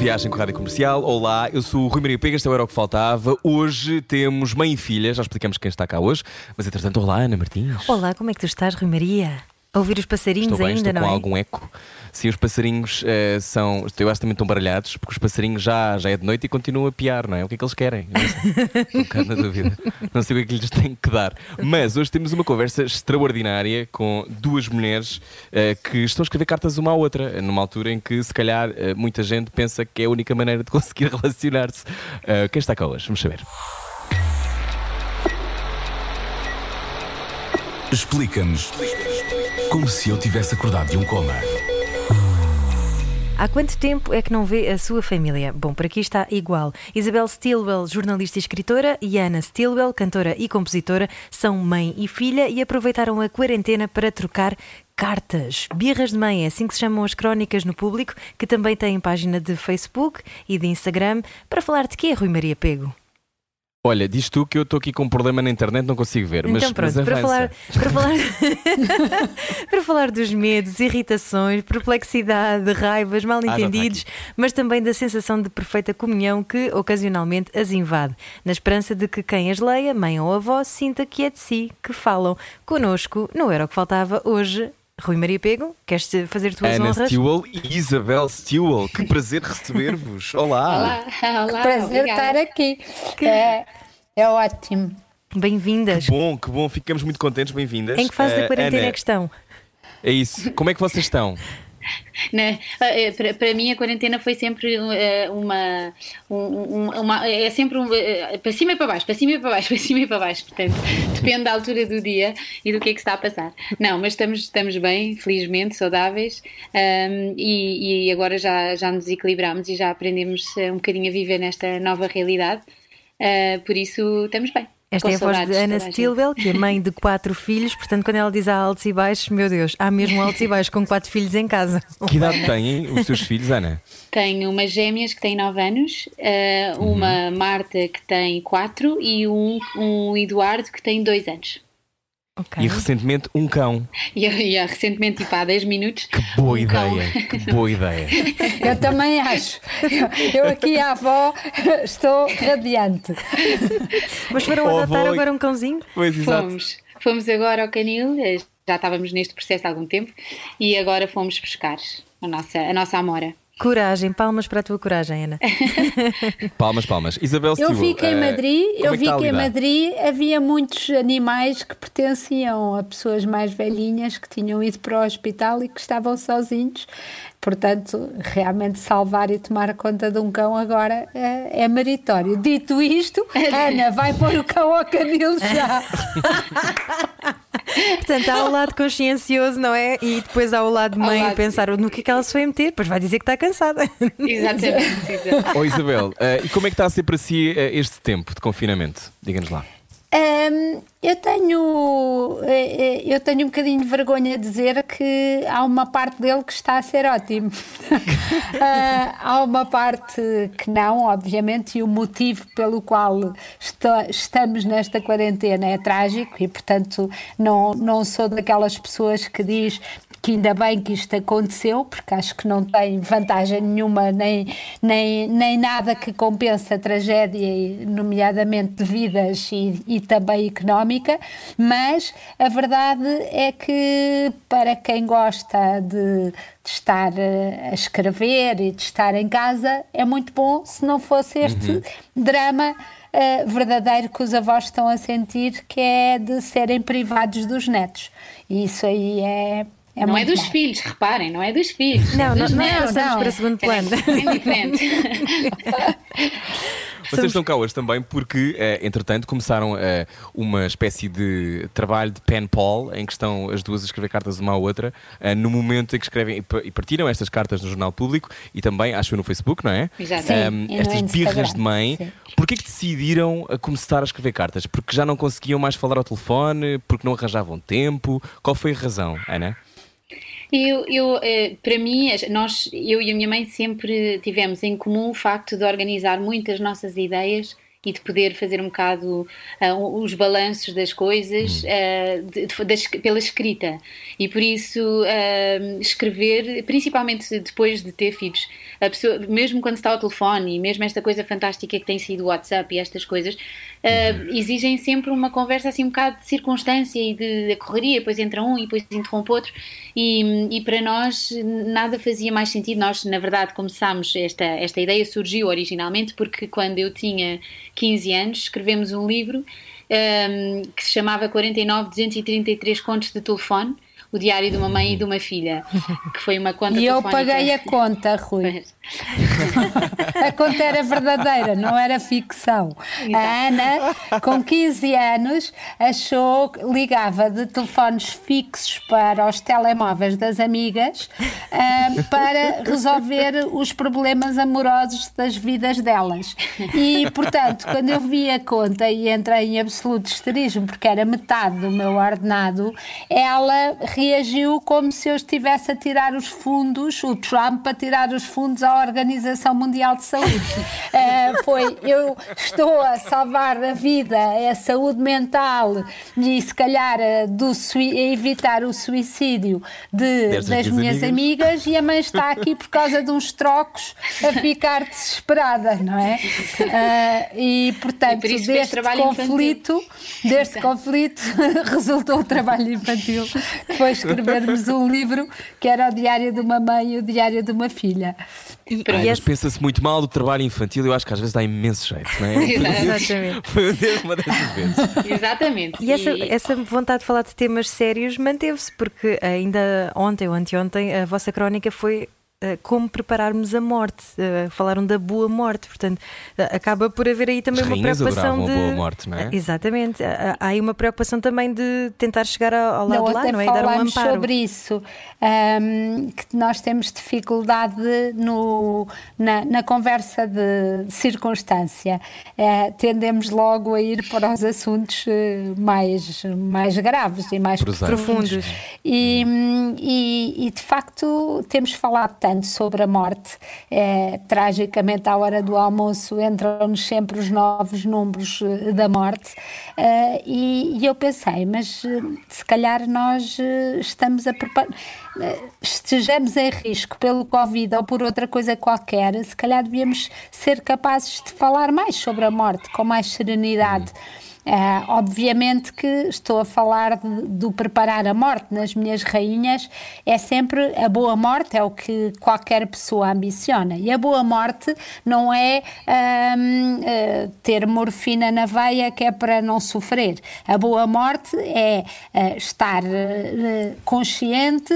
Viagem com a Rádio Comercial. Olá, eu sou o Rui Maria Pega, este era o que faltava. Hoje temos mãe e filha, já explicamos quem está cá hoje. Mas entretanto, olá, Ana Martins. Olá, como é que tu estás, Rui Maria? A ouvir os passarinhos Estou bem, ainda, estou não com é? algum eco. Sim, os passarinhos eh, são. Eu acho que também estão baralhados, porque os passarinhos já, já é de noite e continuam a piar, não é? O que é que eles querem? Não sei. Estou um bocado na dúvida. Não sei o que é que lhes tenho que dar. Mas hoje temos uma conversa extraordinária com duas mulheres eh, que estão a escrever cartas uma à outra, numa altura em que, se calhar, eh, muita gente pensa que é a única maneira de conseguir relacionar-se. Eh, quem está cá hoje? Vamos saber. Explica-nos como se eu tivesse acordado de um coma. Há quanto tempo é que não vê a sua família? Bom, por aqui está igual. Isabel Stilwell, jornalista e escritora, e Ana Stilwell, cantora e compositora, são mãe e filha e aproveitaram a quarentena para trocar cartas. Birras de mãe, é assim que se chamam as crónicas no público, que também têm página de Facebook e de Instagram, para falar de quê, Rui Maria Pego? Olha, diz tu que eu estou aqui com um problema na internet, não consigo ver. mas, então pronto, mas para falar, para, falar, para falar dos medos, irritações, perplexidade, raivas, mal-entendidos, mas também da sensação de perfeita comunhão que ocasionalmente as invade, na esperança de que quem as leia, mãe ou avó, sinta que é de si que falam. Connosco, não era o que faltava hoje. Rui Maria Pego, queres fazer tuas Ana honras? Stewell e Isabel Stewell. Que prazer receber-vos. Olá. Olá, olá, Prazer obrigada. estar aqui. É, é ótimo. Bem-vindas. Bom, que bom, ficamos muito contentes, bem-vindas. Em que fase Eh, da quarentena Ana, é que estão? É isso. Como é que vocês estão? Né? Eh, Para, para mim a quarentena foi sempre eh, uma, um- um- uma é sempre um, eh, para cima e para baixo, para cima e para baixo, para cima e para baixo, portanto depende da altura do dia e do que é que está a passar. Não, mas estamos, estamos bem, felizmente, saudáveis ahm, e, e agora já, já nos equilibramos e já aprendemos eh, um bocadinho a viver nesta nova realidade, Eh, por isso estamos bem. Esta Com é a voz de Ana. Stilwell, que é mãe de quatro filhos, portanto, quando ela diz há altos e baixos, meu Deus, há mesmo altos e baixos com quatro filhos em casa. Que idade têm os seus filhos, Ana? Tenho umas gêmeas que têm 9 anos, eh, uma Marta que tem 4 e um, um Eduardo que tem 2 anos. Ok. E recentemente um cão. E, e há recentemente, tipo, há 10 minutos. Boa um cão. ideia. Que boa ideia. Eu também acho. Eu, aqui, a avó, estou radiante. Mas foram Oh, adotar avó, agora um cãozinho? Pois, exato. Fomos, fomos agora ao canil, eh, já estávamos neste processo há algum tempo, e agora fomos buscar a nossa, a nossa Amora. Coragem, palmas para a tua coragem, Ana. Palmas, palmas. Isabel Eu vi que em eh, Madrid, como eu é vi a que em lidar? Madrid havia muitos animais que pertenciam a pessoas mais velhinhas que tinham ido para o hospital e que estavam sozinhos. Portanto, realmente salvar e tomar conta de um cão agora é, é meritório. Dito isto, Ana, vai pôr o cão ao canil já. Portanto, há o lado consciencioso, não é? E depois há o lado mãe lado- pensar no que é que ela se foi meter, depois vai dizer que está cansada. Exatamente, exatamente. Oh, Isabel, eh, e como é que está a ser para si eh, este tempo de confinamento? Diga-nos lá. Hum, eu tenho eh, eh, eu tenho um bocadinho de vergonha de dizer que há uma parte dele que está a ser ótimo. Ah, há uma parte que não, obviamente, e o motivo pelo qual esta- estamos nesta quarentena é trágico e, portanto, não, não sou daquelas pessoas que diz que ainda bem que isto aconteceu, porque acho que não tem vantagem nenhuma, nem, nem, nem nada que compense a tragédia, nomeadamente de vidas e, e também económica, mas a verdade é que para quem gosta de, de estar a escrever e de estar em casa, é muito bom se não fosse este drama. eh, verdadeiro que os avós estão a sentir, que é de serem privados dos netos. E isso aí é, é não é dos mau. filhos, reparem, não é dos filhos. Não, é não, dos nós netos. passamos não. para segundo plano. É bem diferente. Vocês estão cá hoje também porque, eh, entretanto, começaram eh, uma espécie de trabalho de pen pal em que estão as duas a escrever cartas uma à outra eh, no momento em que escrevem e pa- partilham estas cartas no Jornal Público e também, acho eu, no Facebook, não é? Exato. Sim, estas birras de mãe. sim. Porquê que decidiram a começar a escrever cartas? Porque já não conseguiam mais falar ao telefone? Porque não arranjavam tempo? Qual foi a razão, Ana? Eu, eu, eh, para mim, nós, eu e a minha mãe sempre tivemos em comum o facto de organizar muitas nossas ideias e de poder fazer um bocado ah, os balanços das coisas ah, de- de- da es- pela escrita. E por isso, ah, escrever, principalmente depois de ter filhos, a pessoa, mesmo quando está ao telefone e mesmo esta coisa fantástica que tem sido o WhatsApp e estas coisas, ah, exigem sempre uma conversa assim um bocado de circunstância e de, de correria, depois entra um e depois interrompe outro e, e para nós nada fazia mais sentido, nós na verdade começámos, esta, esta ideia surgiu originalmente porque quando eu tinha 15 anos escrevemos um livro ah, que se chamava 49 233 contos de telefone o diário de uma mãe e de uma filha que foi uma conta E eu paguei a conta, Rui. A conta era verdadeira, não era ficção. A Ana, com 15 anos, achou que ligava de telefones fixos para os telemóveis das amigas ah, para resolver os problemas amorosos das vidas delas. E, portanto, quando eu vi a conta e entrei em absoluto histerismo, porque era metade do meu ordenado, ela reagiu como se eu estivesse a tirar os fundos, o Trump a tirar os fundos à Organização Mundial de Saúde. Eh, foi, eu estou a salvar a vida, a saúde mental e se calhar eh, do a evitar o suicídio de, das minhas amigas. amigas e a mãe está aqui por causa de uns trocos a ficar desesperada, não é? Ah, e portanto, E por deste conflito, deste conflito resultou o trabalho infantil, que foi escrevermos um livro que era o Diário de uma Mãe e o Diário de uma Filha. E, Ai, e mas esse- pensa-se muito mal do trabalho infantil, eu acho que às vezes dá imenso jeito, não é? Exatamente. Foi uma dessas vezes. Exatamente. E essa, E- essa vontade de falar de temas sérios manteve-se, porque ainda ontem ou anteontem a vossa crónica foi como prepararmos a morte. Eh, falaram da boa morte, portanto, eh, acaba por haver aí também As uma preocupação de. a boa morte, não é? Eh, Exatamente. Há há aí uma preocupação também de tentar chegar ao, lado Não, de lá, não é? E dar um amparo. sobre isso, ahm, que nós temos dificuldade no, na, na conversa de circunstância. Eh, tendemos logo a ir para os assuntos eh, mais, mais graves e mais profundos. E, hum, e, e, de facto temos falado tanto sobre a morte. Eh, tragicamente, à hora do almoço, entram-nos sempre os novos números eh, da morte. Eh, e, e eu pensei, mas eh, se calhar nós estamos a preparar. Estejamos em risco pelo Covid ou por outra coisa qualquer, se calhar devíamos ser capazes de falar mais sobre a morte com mais serenidade. Ah, obviamente que estou a falar do preparar a morte nas minhas rainhas, é sempre a boa morte, é o que qualquer pessoa ambiciona. E a boa morte não é ah, ter morfina na veia que é para não sofrer. A boa morte é ah, estar consciente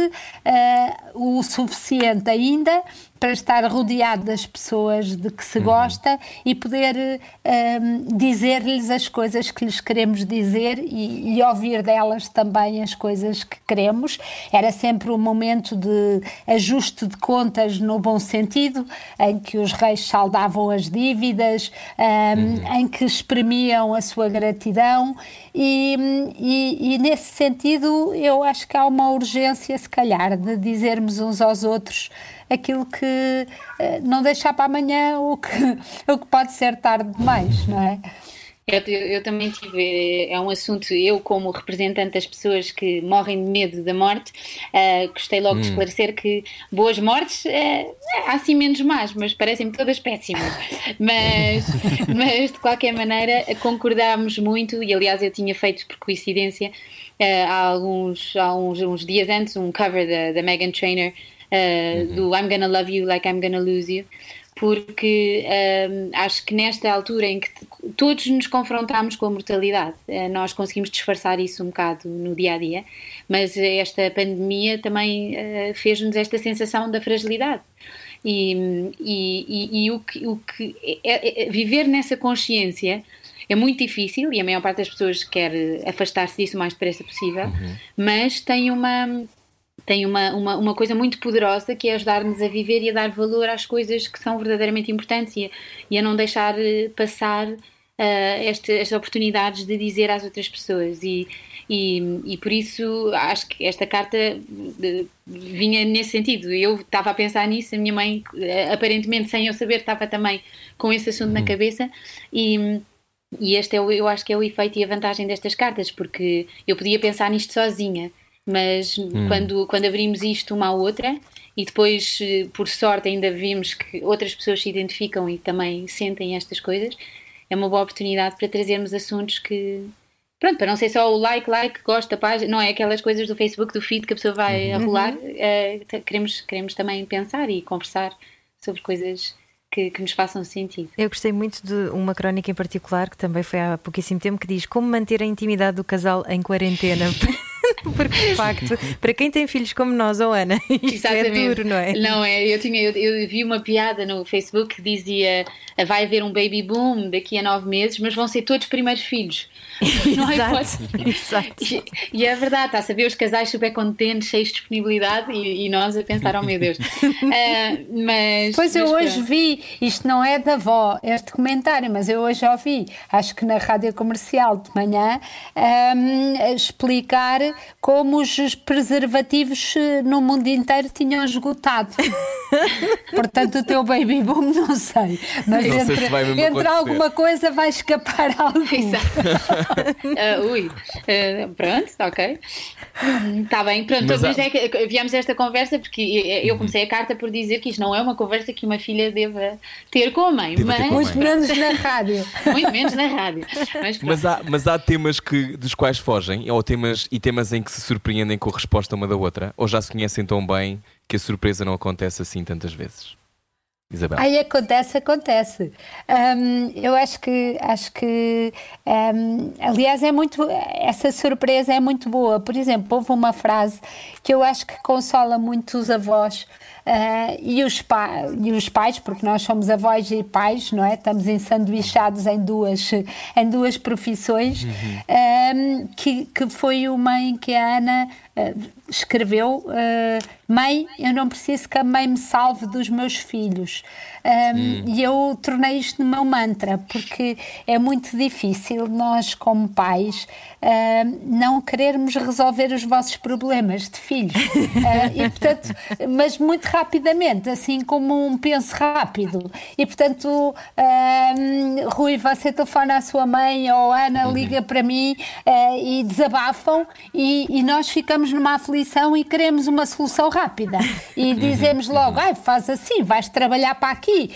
o suficiente ainda para estar rodeado das pessoas de que se gosta e poder hum, dizer-lhes as coisas que lhes queremos dizer e, e ouvir delas também as coisas que queremos. Era sempre um momento de ajuste de contas no bom sentido, em que os reis saldavam as dívidas, hum, em que exprimiam a sua gratidão e, e- e nesse sentido eu acho que há uma urgência, se calhar, de dizermos uns aos outros aquilo que eh, não deixar para amanhã o que, o que pode ser tarde demais, não é? Eu, eu- também tive, é um assunto, eu como representante das pessoas que morrem de medo da morte, ah, gostei logo de esclarecer que boas mortes, ah, há sim menos más, mas parecem-me todas péssimas. Mas, mas de qualquer maneira concordámos muito, e aliás eu tinha feito por coincidência ah, há alguns, há uns, uns dias antes um cover da, da Megan Trainor ah, do I'm Gonna Love You Like I'm Gonna Lose You porque hum, acho que nesta altura em que todos nos confrontamos com a mortalidade, eh, nós conseguimos disfarçar isso um bocado no dia a dia, mas esta pandemia também eh, fez-nos esta sensação da fragilidade. E, e, e, e o que, o que é, é, viver nessa consciência é muito difícil e a maior parte das pessoas quer afastar-se disso o mais depressa possível, Uhum. mas tem uma tem uma, uma, uma coisa muito poderosa que é ajudar-nos a viver e a dar valor às coisas que são verdadeiramente importantes e a, e a não deixar eh, passar uh, este, estas oportunidades de dizer às outras pessoas e, e, e por isso acho que esta carta de, vinha nesse sentido. Eu estava a pensar nisso, a minha mãe, eh, aparentemente sem eu saber, estava também com esse assunto na cabeça e e este é o, eu acho que é o efeito e a vantagem destas cartas, porque eu podia pensar nisto sozinha, mas quando, quando abrimos isto uma à outra e depois, eh, por sorte, ainda vimos que outras pessoas se identificam e também sentem estas coisas, é uma boa oportunidade para trazermos assuntos que. Pronto, para não ser só o like, like, gosta, página, não é aquelas coisas do Facebook, do feed que a pessoa vai a rolar. eh, queremos, queremos também pensar e conversar sobre coisas que, que nos façam sentido. Eu gostei muito de uma crónica em particular, que também foi há pouquíssimo tempo, que diz como manter a intimidade do casal em quarentena. Porque, de facto, para quem tem filhos como nós, ou Ana, isto é duro, não é? Não é, eu, tinha, eu, eu vi uma piada no Facebook que dizia vai haver um baby boom daqui a nove meses, mas vão ser todos primeiros filhos. Não há Exato. E, e é verdade, está a saber os casais super contentes, cheios de disponibilidade e, e nós a pensar, oh meu Deus. Ah, mas. Pois eu mas hoje pronto. vi, isto não é da avó, este comentário, mas eu hoje ouvi, acho que na rádio comercial de manhã, a explicar como os preservativos eh, no mundo inteiro tinham esgotado. Portanto, o teu baby boom, não sei. Mas Não sei entre, se vai mesmo entre alguma coisa vai escapar algo. Ah, ui, Ah, pronto, ok. Está bem, pronto. Mas Mas, há- é que viemos a esta conversa porque eu comecei a carta por dizer que isto não é uma conversa que uma filha deva ter com a mãe, Deva ter mas com a Muito menos na rádio. muito menos na rádio. Mas. Mas há, mas há temas que, dos quais fogem, ou temas e temas em que se surpreendem com a resposta uma da outra, ou já se conhecem tão bem que a surpresa não acontece assim tantas vezes. Isabel. Aí acontece, acontece. Hum, eu acho que, acho que hum, aliás, é muito, essa surpresa é muito boa. Por exemplo, houve uma frase que eu acho que consola muito os avós. Ah, e, os pa- e os pais, porque nós somos avós e pais, não é? Estamos ensanduichados em duas, em duas profissões, hum, que, que foi uma em que a Ana ah, escreveu: ah, Mãe, eu não preciso que a mãe me salve dos meus filhos. Um, E eu tornei isto no meu mantra, porque é muito difícil nós, como pais, não querermos resolver os vossos problemas de filhos. Uh, e, portanto, mas muito rapidamente, assim como um penso rápido. E, portanto, Rui, você telefona à sua mãe ou Ana liga para mim e desabafam e, e nós ficamos numa aflição e queremos uma solução rápida. E dizemos logo, ai, faz assim, vais trabalhar para aqui,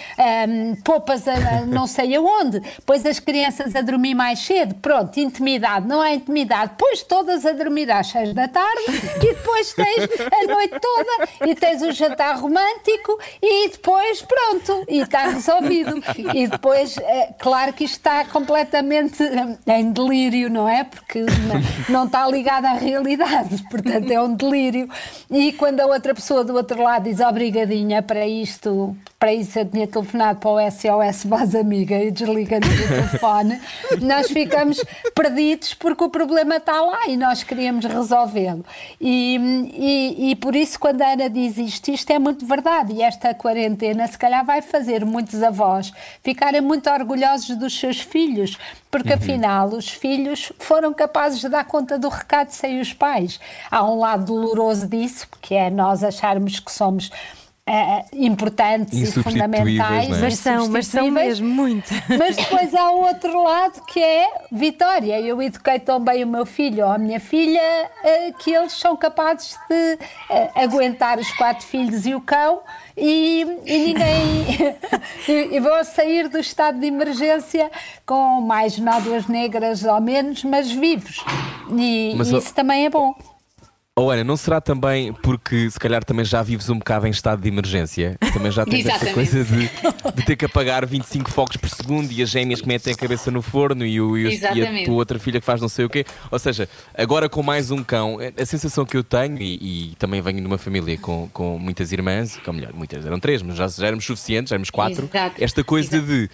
um, poupas a, não sei aonde, pões as crianças a dormir mais cedo, pronto, intimidade, não é intimidade, pões todas a dormir às seis da tarde e depois tens a noite toda e tens o jantar romântico e depois pronto, e está resolvido. E depois, é, claro que isto está completamente eh, em delírio, não é? Porque não, não está ligado à realidade, portanto é um delírio. E quando a outra pessoa do outro lado diz obrigadinha para isto, para isso eu tinha telefonado para o SOS Voz Amiga e desligando o telefone, nós ficamos perdidos porque o problema está lá e nós queríamos resolvê-lo. E, e, e por isso, quando a Ana diz isto, isto é muito verdade. E esta quarentena, se calhar, vai fazer muitos avós ficarem muito orgulhosos dos seus filhos, porque afinal os filhos foram capazes de dar conta do recado sem os pais. Há um lado doloroso disso, que é nós acharmos que somos. Eh, importantes e Insubstituíveis, fundamentais, não é? Mas são, mas são mesmo muito. Mas depois há o outro lado que é Vitória. Eu eduquei tão bem o meu filho ou a minha filha eh, que eles são capazes de eh, aguentar os quatro filhos e o cão e, e ninguém. e, e vão sair do estado de emergência com mais nódulas negras ou menos, mas vivos. E Mas, isso ó- também é bom. Oh, Ana, não será também porque se calhar também já vives um bocado em estado de emergência? Também já tens essa coisa de, de ter que apagar 25 focos por segundo e as gêmeas que metem a cabeça no forno e, o, e, os- e a tua outra filha que faz não sei o quê. Ou seja, agora com mais um cão, a sensação que eu tenho, e, e também venho de uma família com, com muitas irmãs, ou melhor, muitas, eram três, mas já, já éramos suficientes, já éramos quatro. Exato. Esta coisa Exato. de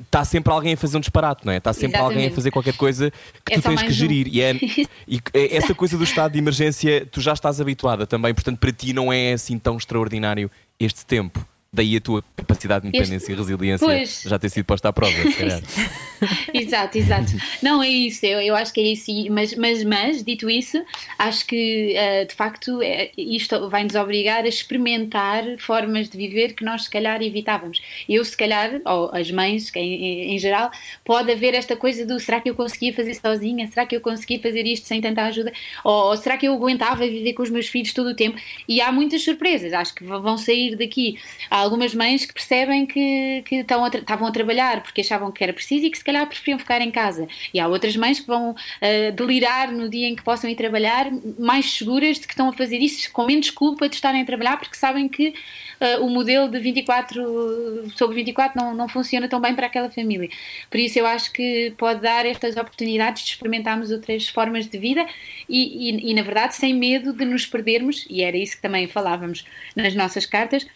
está sempre alguém a fazer um disparate, não é? Está sempre alguém a Exatamente. fazer qualquer coisa que É tu tens que mais um. gerir. E, é, e é- essa coisa do estado de emergência, tu já estás habituada também, portanto, para ti não é assim tão extraordinário este tempo. Daí a tua capacidade de independência e resiliência Pois. já ter sido posta à prova, se calhar. Exato, exato. Não, é isso, eu, eu acho que é isso, mas, mas, mas dito isso, acho que eh, de facto eh, isto vai nos obrigar a experimentar formas de viver que nós se calhar evitávamos. Eu, se calhar, ou as mães, em- em geral, pode haver esta coisa do será que eu conseguia fazer sozinha? Será que eu conseguia fazer isto sem tanta ajuda? Ou, ou será que eu aguentava viver com os meus filhos todo o tempo? E há muitas surpresas, acho que vão sair daqui. Há algumas mães que percebem que, que estão a estavam a trabalhar porque achavam que era preciso e que se calhar preferiam ficar em casa. E há outras mães que vão ah, delirar no dia em que possam ir trabalhar, mais seguras de que estão a fazer isso com menos culpa de estarem a trabalhar porque sabem que ah, o modelo de 24 sobre 24 não, não funciona tão bem para aquela família. Por isso eu acho que pode dar estas oportunidades de experimentarmos outras formas de vida e, e, e, na verdade sem medo de nos perdermos, e era isso que também falávamos nas nossas cartas,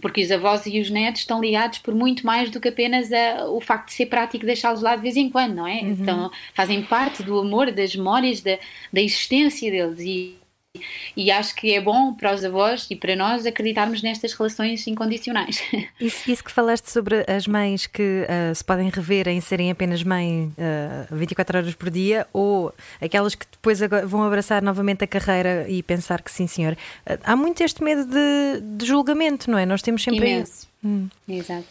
porque os avós e os netos estão ligados por muito mais do que apenas a- o facto de ser prático deixá-los lá de vez em quando, não é? Então, fazem parte do amor, das memórias, da, da existência deles e, e acho que é bom para os avós e para nós acreditarmos nestas relações incondicionais. Isso, isso que falaste sobre as mães que ah, se podem rever em serem apenas mãe ah, 24 horas por dia ou aquelas que depois vão abraçar novamente a carreira e pensar que sim, senhor. Ah, há muito este medo de, de julgamento, não é? Nós temos sempre. Imenso. Exato.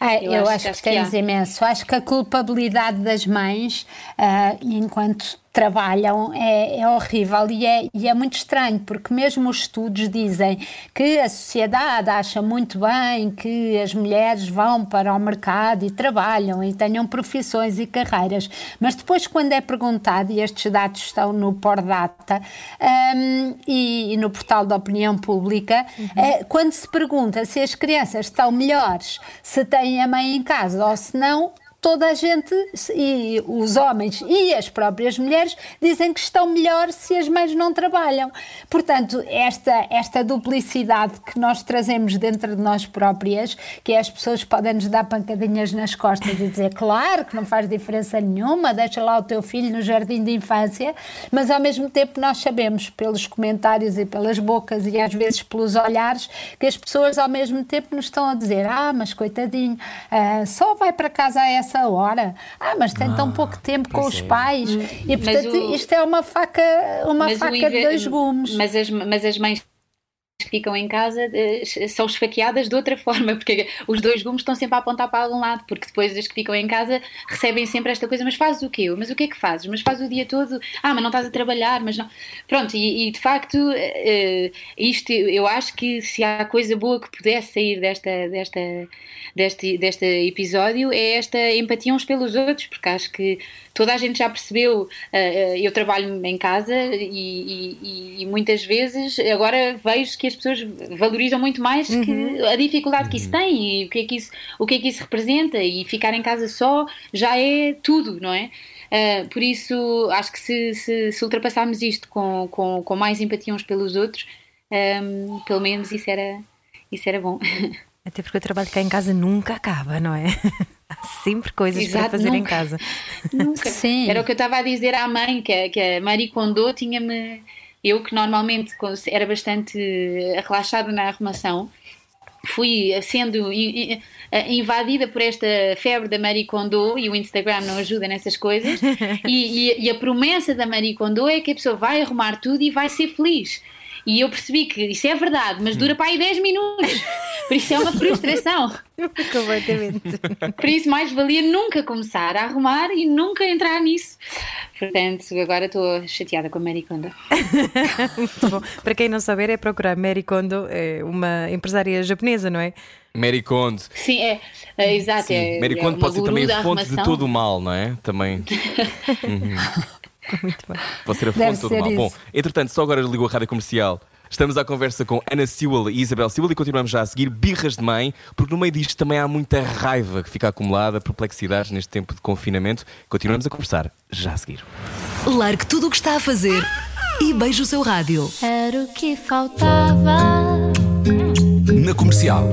Ah, Eu eu, acho acho, que- que, há. imenso. Acho que a culpabilidade das mães, ah, enquanto trabalham, é, é horrível e é, e é muito estranho, porque mesmo os estudos dizem que a sociedade acha muito bem que as mulheres vão para o mercado e trabalham e tenham profissões e carreiras, mas depois, quando é perguntado, e estes dados estão no Pordata ahm, e, e no portal da opinião pública, eh, quando se pergunta se as crianças estão melhores se têm a mãe em casa ou se não, toda a gente, e os homens e as próprias mulheres, dizem que estão melhor se as mães não trabalham. Portanto, esta, esta duplicidade que nós trazemos dentro de nós próprias, que é as pessoas podem nos dar pancadinhas nas costas e dizer, claro que não faz diferença nenhuma, deixa lá o teu filho no jardim de infância, mas ao mesmo tempo nós sabemos pelos comentários e pelas bocas e às vezes pelos olhares que as pessoas ao mesmo tempo nos estão a dizer, ah, mas coitadinho, ah, só vai para casa a essa hora, ah, mas tem tão pouco tempo com os é. pais. E portanto, o- isto é uma faca, uma faca de dois gumes. Mas as, mas as mães que ficam em casa eh, são esfaqueadas de outra forma, porque os dois gumes estão sempre a apontar para algum lado, porque depois as que ficam em casa recebem sempre esta coisa, mas fazes o quê? Mas o que é que fazes? Mas fazes o dia todo? Ah, mas não estás a trabalhar, mas não. Pronto, e, e, de facto, eh, isto eu acho que se há coisa boa que pudesse sair desta, desta, deste, deste episódio é esta empatia uns pelos outros, porque acho que toda a gente já percebeu, eh, eh, eu trabalho em casa e, e- e muitas vezes agora vejo que as pessoas valorizam muito mais que a dificuldade que isso tem e o que, é que isso, o que é que isso representa e ficar em casa só já é tudo, não é? Eh, por isso acho que se, se, se ultrapassarmos isto com, com, com mais empatia uns pelos outros, ehm, pelo menos isso era, isso era bom. Até porque o trabalho cá em casa nunca acaba, não é? Há sempre coisas para Exato, fazer em nunca. casa. Nunca. Sim. Era o que eu estava a dizer à mãe, que a, que a Marie Kondo tinha-me. Eu, que normalmente era bastante relaxada na arrumação, fui sendo invadida por esta febre da Marie Kondo e o Instagram não ajuda nessas coisas. E, e- e a promessa da Marie Kondo é que a pessoa vai arrumar tudo e vai ser feliz. E eu percebi que isso é verdade, mas dura para aí 10 minutos. Por isso é uma frustração. Completamente. Por isso, mais valia nunca começar a arrumar e nunca entrar nisso. Portanto, agora estou chateada com a Mary Kondo. Muito bom. Para quem não saber, é procurar Mary Kondo, é uma empresária japonesa, não é? Mary Kondo. Sim, é, é exato. Sim, é, Mary é Kondo uma pode ser também fonte de todo o mal, não é? Também. Muito bem. Pode ser a fonte todo mal. isso. Bom, entretanto, só agora ligou a rádio comercial. Estamos à conversa com Ana Sewell e Isabel Sewell e continuamos já a seguir birras de mãe, porque no meio disto também há muita raiva que fica acumulada, perplexidades neste tempo de confinamento. Continuamos a conversar já a seguir. Largue tudo o que está a fazer e beije o seu rádio. Era o que faltava. Na comercial.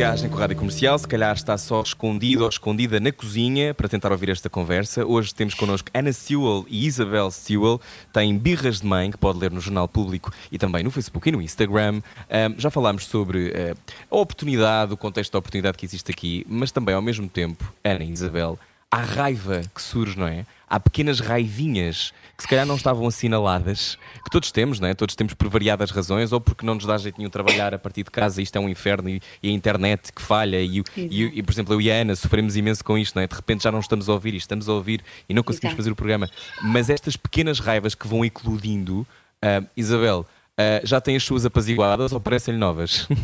Viagem com a rádio comercial. Se calhar está só escondido ou escondida na cozinha para tentar ouvir esta conversa. Hoje temos connosco Ana Sewell e Isabel Sewell. Têm birras de mãe que pode ler no Jornal Público e também no Facebook e no Instagram. Ahm, já falámos sobre eh, a oportunidade, o contexto da oportunidade que existe aqui, mas também ao mesmo tempo, Ana e Isabel, há raiva que surge, não é? Há pequenas raivinhas que se calhar não estavam assinaladas, que todos temos, não é? Todos temos por variadas razões, ou porque não nos dá jeito nenhum trabalhar a partir de casa, isto é um inferno e, e a internet que falha, e, e, e, por exemplo, eu e a Ana sofremos imenso com isto, não é? De repente já não estamos a ouvir, e estamos a ouvir e não conseguimos Exato. fazer o programa. Mas estas pequenas raivas que vão eclodindo, ah, Isabel, ah, já têm as suas apaziguadas ou parecem-lhe novas?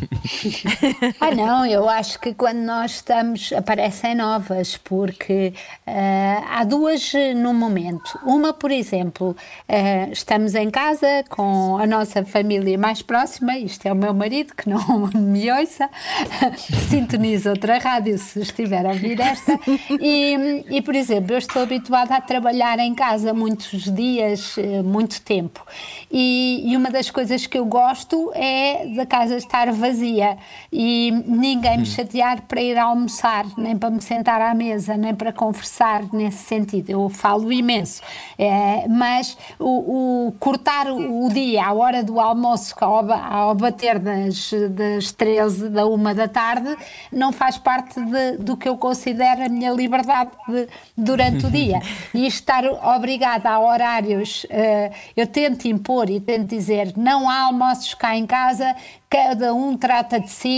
Ah, não, eu acho que quando nós estamos, aparecem novas, porque ah, há duas no momento. Uma, por exemplo, ah, estamos em casa com a nossa família mais próxima, isto é o meu marido, que não me ouça, sintoniza outra rádio se estiver a ouvir esta, e, e, por exemplo, eu estou habituada a trabalhar em casa muitos dias, muito tempo, e, e uma das coisas que eu gosto é da casa estar vazia e ninguém me chatear para ir almoçar, nem para me sentar à mesa, nem para conversar nesse sentido. Eu falo imenso, É, mas o, o cortar o, dia à hora do almoço, ao, ao bater das, das 13 da uma da tarde, não faz parte de- do que eu considero a minha liberdade de- durante o dia. E estar obrigada a horários, eh, eu tento impor e tento dizer não há almoços cá em casa, cada um trata de si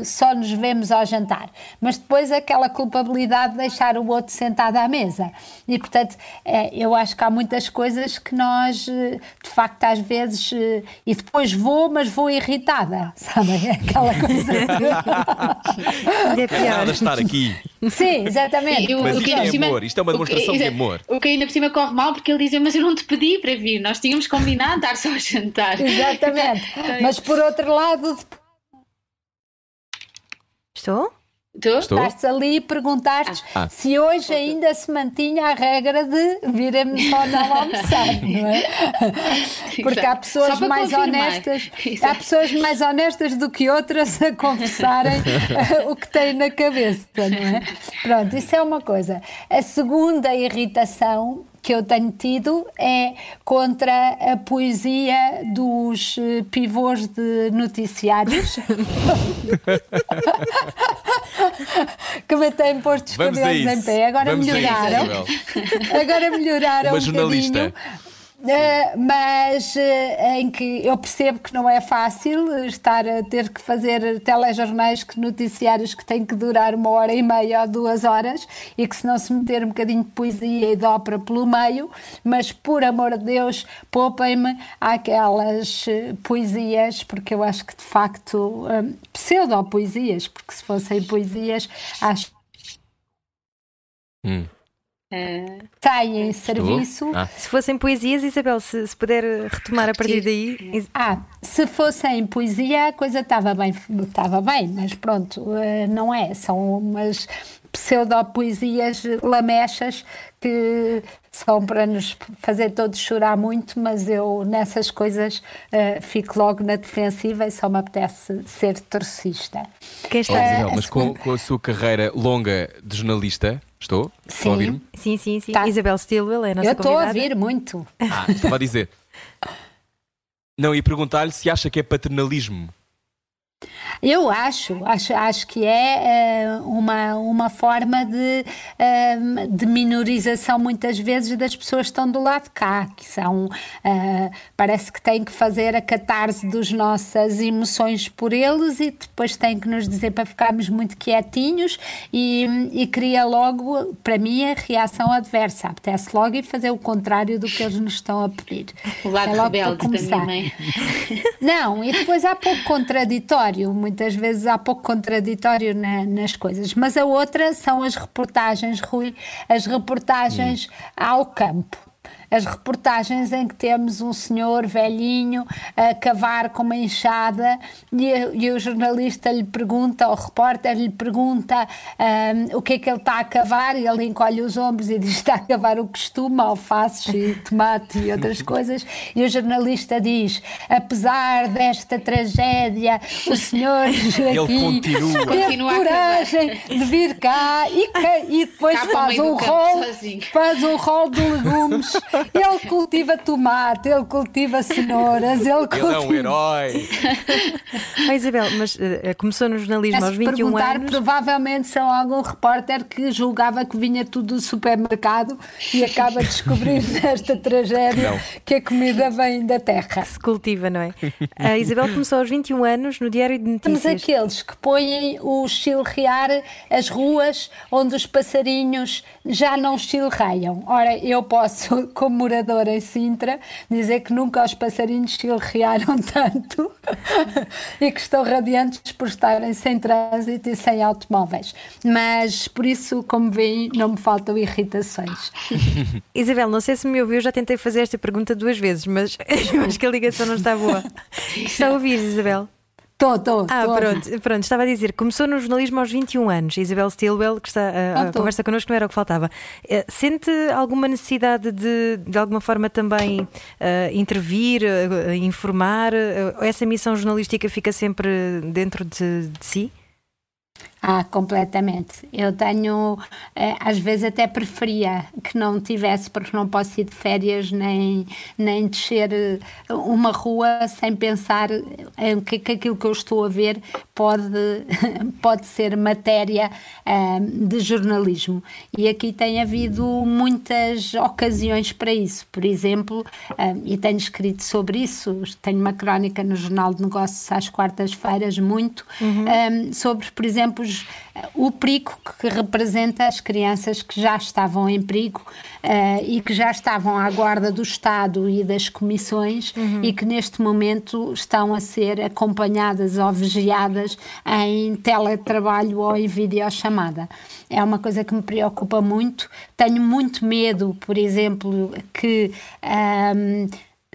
e só nos vemos ao jantar. Mas depois aquela culpabilidade de deixar o outro sentado à mesa. E portanto, eh, eu acho que há muitas coisas que nós, eh, de facto, às vezes, eh, e depois vou, mas vou irritada, sabem? Aquela coisa. É pior. Nada estar aqui. Sim, exatamente. Eu- Mas o isto que é ainda por cima- amor, isto é uma o que- demonstração de amor. O que ainda por cima corre mal porque ele dizia, mas eu não te pedi para vir, nós tínhamos combinado estar só a jantar. Exatamente. Mas por outro lado, Estou? Tu? Estou? estás ali e perguntaste Ah. se hoje ainda se mantinha a regra de virem só não almoçar, não é? Porque há pessoas mais confirmar. honestas, há Exato. pessoas mais honestas do que outras a confessarem o que têm na cabeça, não é? Pronto, isso é uma coisa. A segunda irritação que eu tenho tido é contra a poesia dos eh, pivôs de noticiários que me têm posto os cabelos em pé. Agora Vamos melhoraram. Agora melhoraram Uma um jornalista. bocadinho. Eh, mas eh, em que eu percebo que não é fácil estar a ter que fazer telejornais que noticiários que têm que durar uma hora e meia ou duas horas e que se não se meter um bocadinho de poesia e de ópera pelo meio, mas por amor de Deus, poupem-me aquelas eh, poesias, porque eu acho que de facto eh, pseudo-poesias, porque se fossem poesias, acho Hum. Eh, que têm em serviço. Ah. Se fossem poesias, Isabel, se, se puder retomar a partir daí. Ah, se fossem poesia, a coisa estava bem, estava bem, mas pronto, eh, não é. São umas pseudo-poesias lamechas que são para nos fazer todos chorar muito, mas eu nessas coisas eh, fico logo na defensiva e só me apetece ser torcista. Quem Oh, está? Isabel, mas com, com a sua carreira longa de jornalista, estou? Sim. a ouvir-me? Sim, sim, sim. Tá. Isabel Stilwell é a nossa eu estou a ouvir muito. Ah, estava a dizer. Não, e perguntar-lhe se acha que é paternalismo. Eu acho, acho, acho que é eh, uma, uma forma de, eh, de minorização muitas vezes das pessoas que estão do lado de cá, que são, eh, parece que têm que fazer a catarse das nossas emoções por eles e depois têm que nos dizer para ficarmos muito quietinhos e, e cria logo, para mim, a reação adversa. Apetece logo ir fazer o contrário do que eles nos estão a pedir. o lado É rebelde da minha mãe. Não, e depois há pouco contraditório. Muitas vezes há pouco contraditório na- nas coisas. Mas a outra são as reportagens, Rui, as reportagens ao campo. As reportagens em que temos um senhor velhinho a cavar com uma enxada e, e o jornalista lhe pergunta, o repórter lhe pergunta ahm, o que é que ele está a cavar? E ele encolhe os ombros e diz está a cavar o costume, alfaces e tomate e outras coisas. E o jornalista diz apesar desta tragédia o senhor Joaquim continua. teve Continua a coragem de vir cá e, e depois faz um rol faz um rol de legumes ele cultiva tomate, ele cultiva cenouras, ele Ele cultiva. é um herói. Oh, Isabel, mas eh, começou no jornalismo aos se 21 perguntar, anos. provavelmente são algum repórter que julgava que vinha tudo do supermercado e acaba de descobrir nesta tragédia Não. que a comida vem da terra. Se cultiva, não é? A Isabel começou aos 21 anos no Diário de Temos Notícias. aqueles que põem o chilrear as ruas onde os passarinhos já não chilreiam. Ora, eu posso, como moradora em Sintra, dizer que nunca os passarinhos chilrearam tanto e que estão radiantes por estarem sem trânsito e sem automóveis. Mas, por isso, como veem, não me faltam irritações. Isabel, não sei se me ouviu, já tentei fazer esta pergunta duas vezes, mas eu acho que a ligação não está boa. Está a ouvir, Isabel? Estou, estou. Ah, pronto, pronto, estava a dizer, começou no jornalismo aos 21 anos. Isabel Stilwell, que está a, a Ah, tô. conversa connosco, não era o que faltava. Eh, Sente alguma necessidade de, de alguma forma, também eh, intervir, eh, informar? Eh, essa missão jornalística fica sempre dentro de, de si? Ah, completamente. Eu tenho, eh, às vezes até preferia que não tivesse, porque não posso ir de férias nem, nem descer eh, uma rua sem pensar em que, que aquilo que eu estou a ver pode, pode ser matéria ah, de jornalismo. E aqui tem havido muitas ocasiões para isso. Por exemplo, e tenho escrito sobre isso, tenho uma crónica no Jornal de Negócios às quartas-feiras, muito, ah, sobre, por exemplo, os- o perigo que representa as crianças que já estavam em perigo ah, e que já estavam à guarda do Estado e das comissões e que neste momento estão a ser acompanhadas ou vigiadas em teletrabalho ou em videochamada. É uma coisa que me preocupa muito. Tenho muito medo, por exemplo, que. ahm,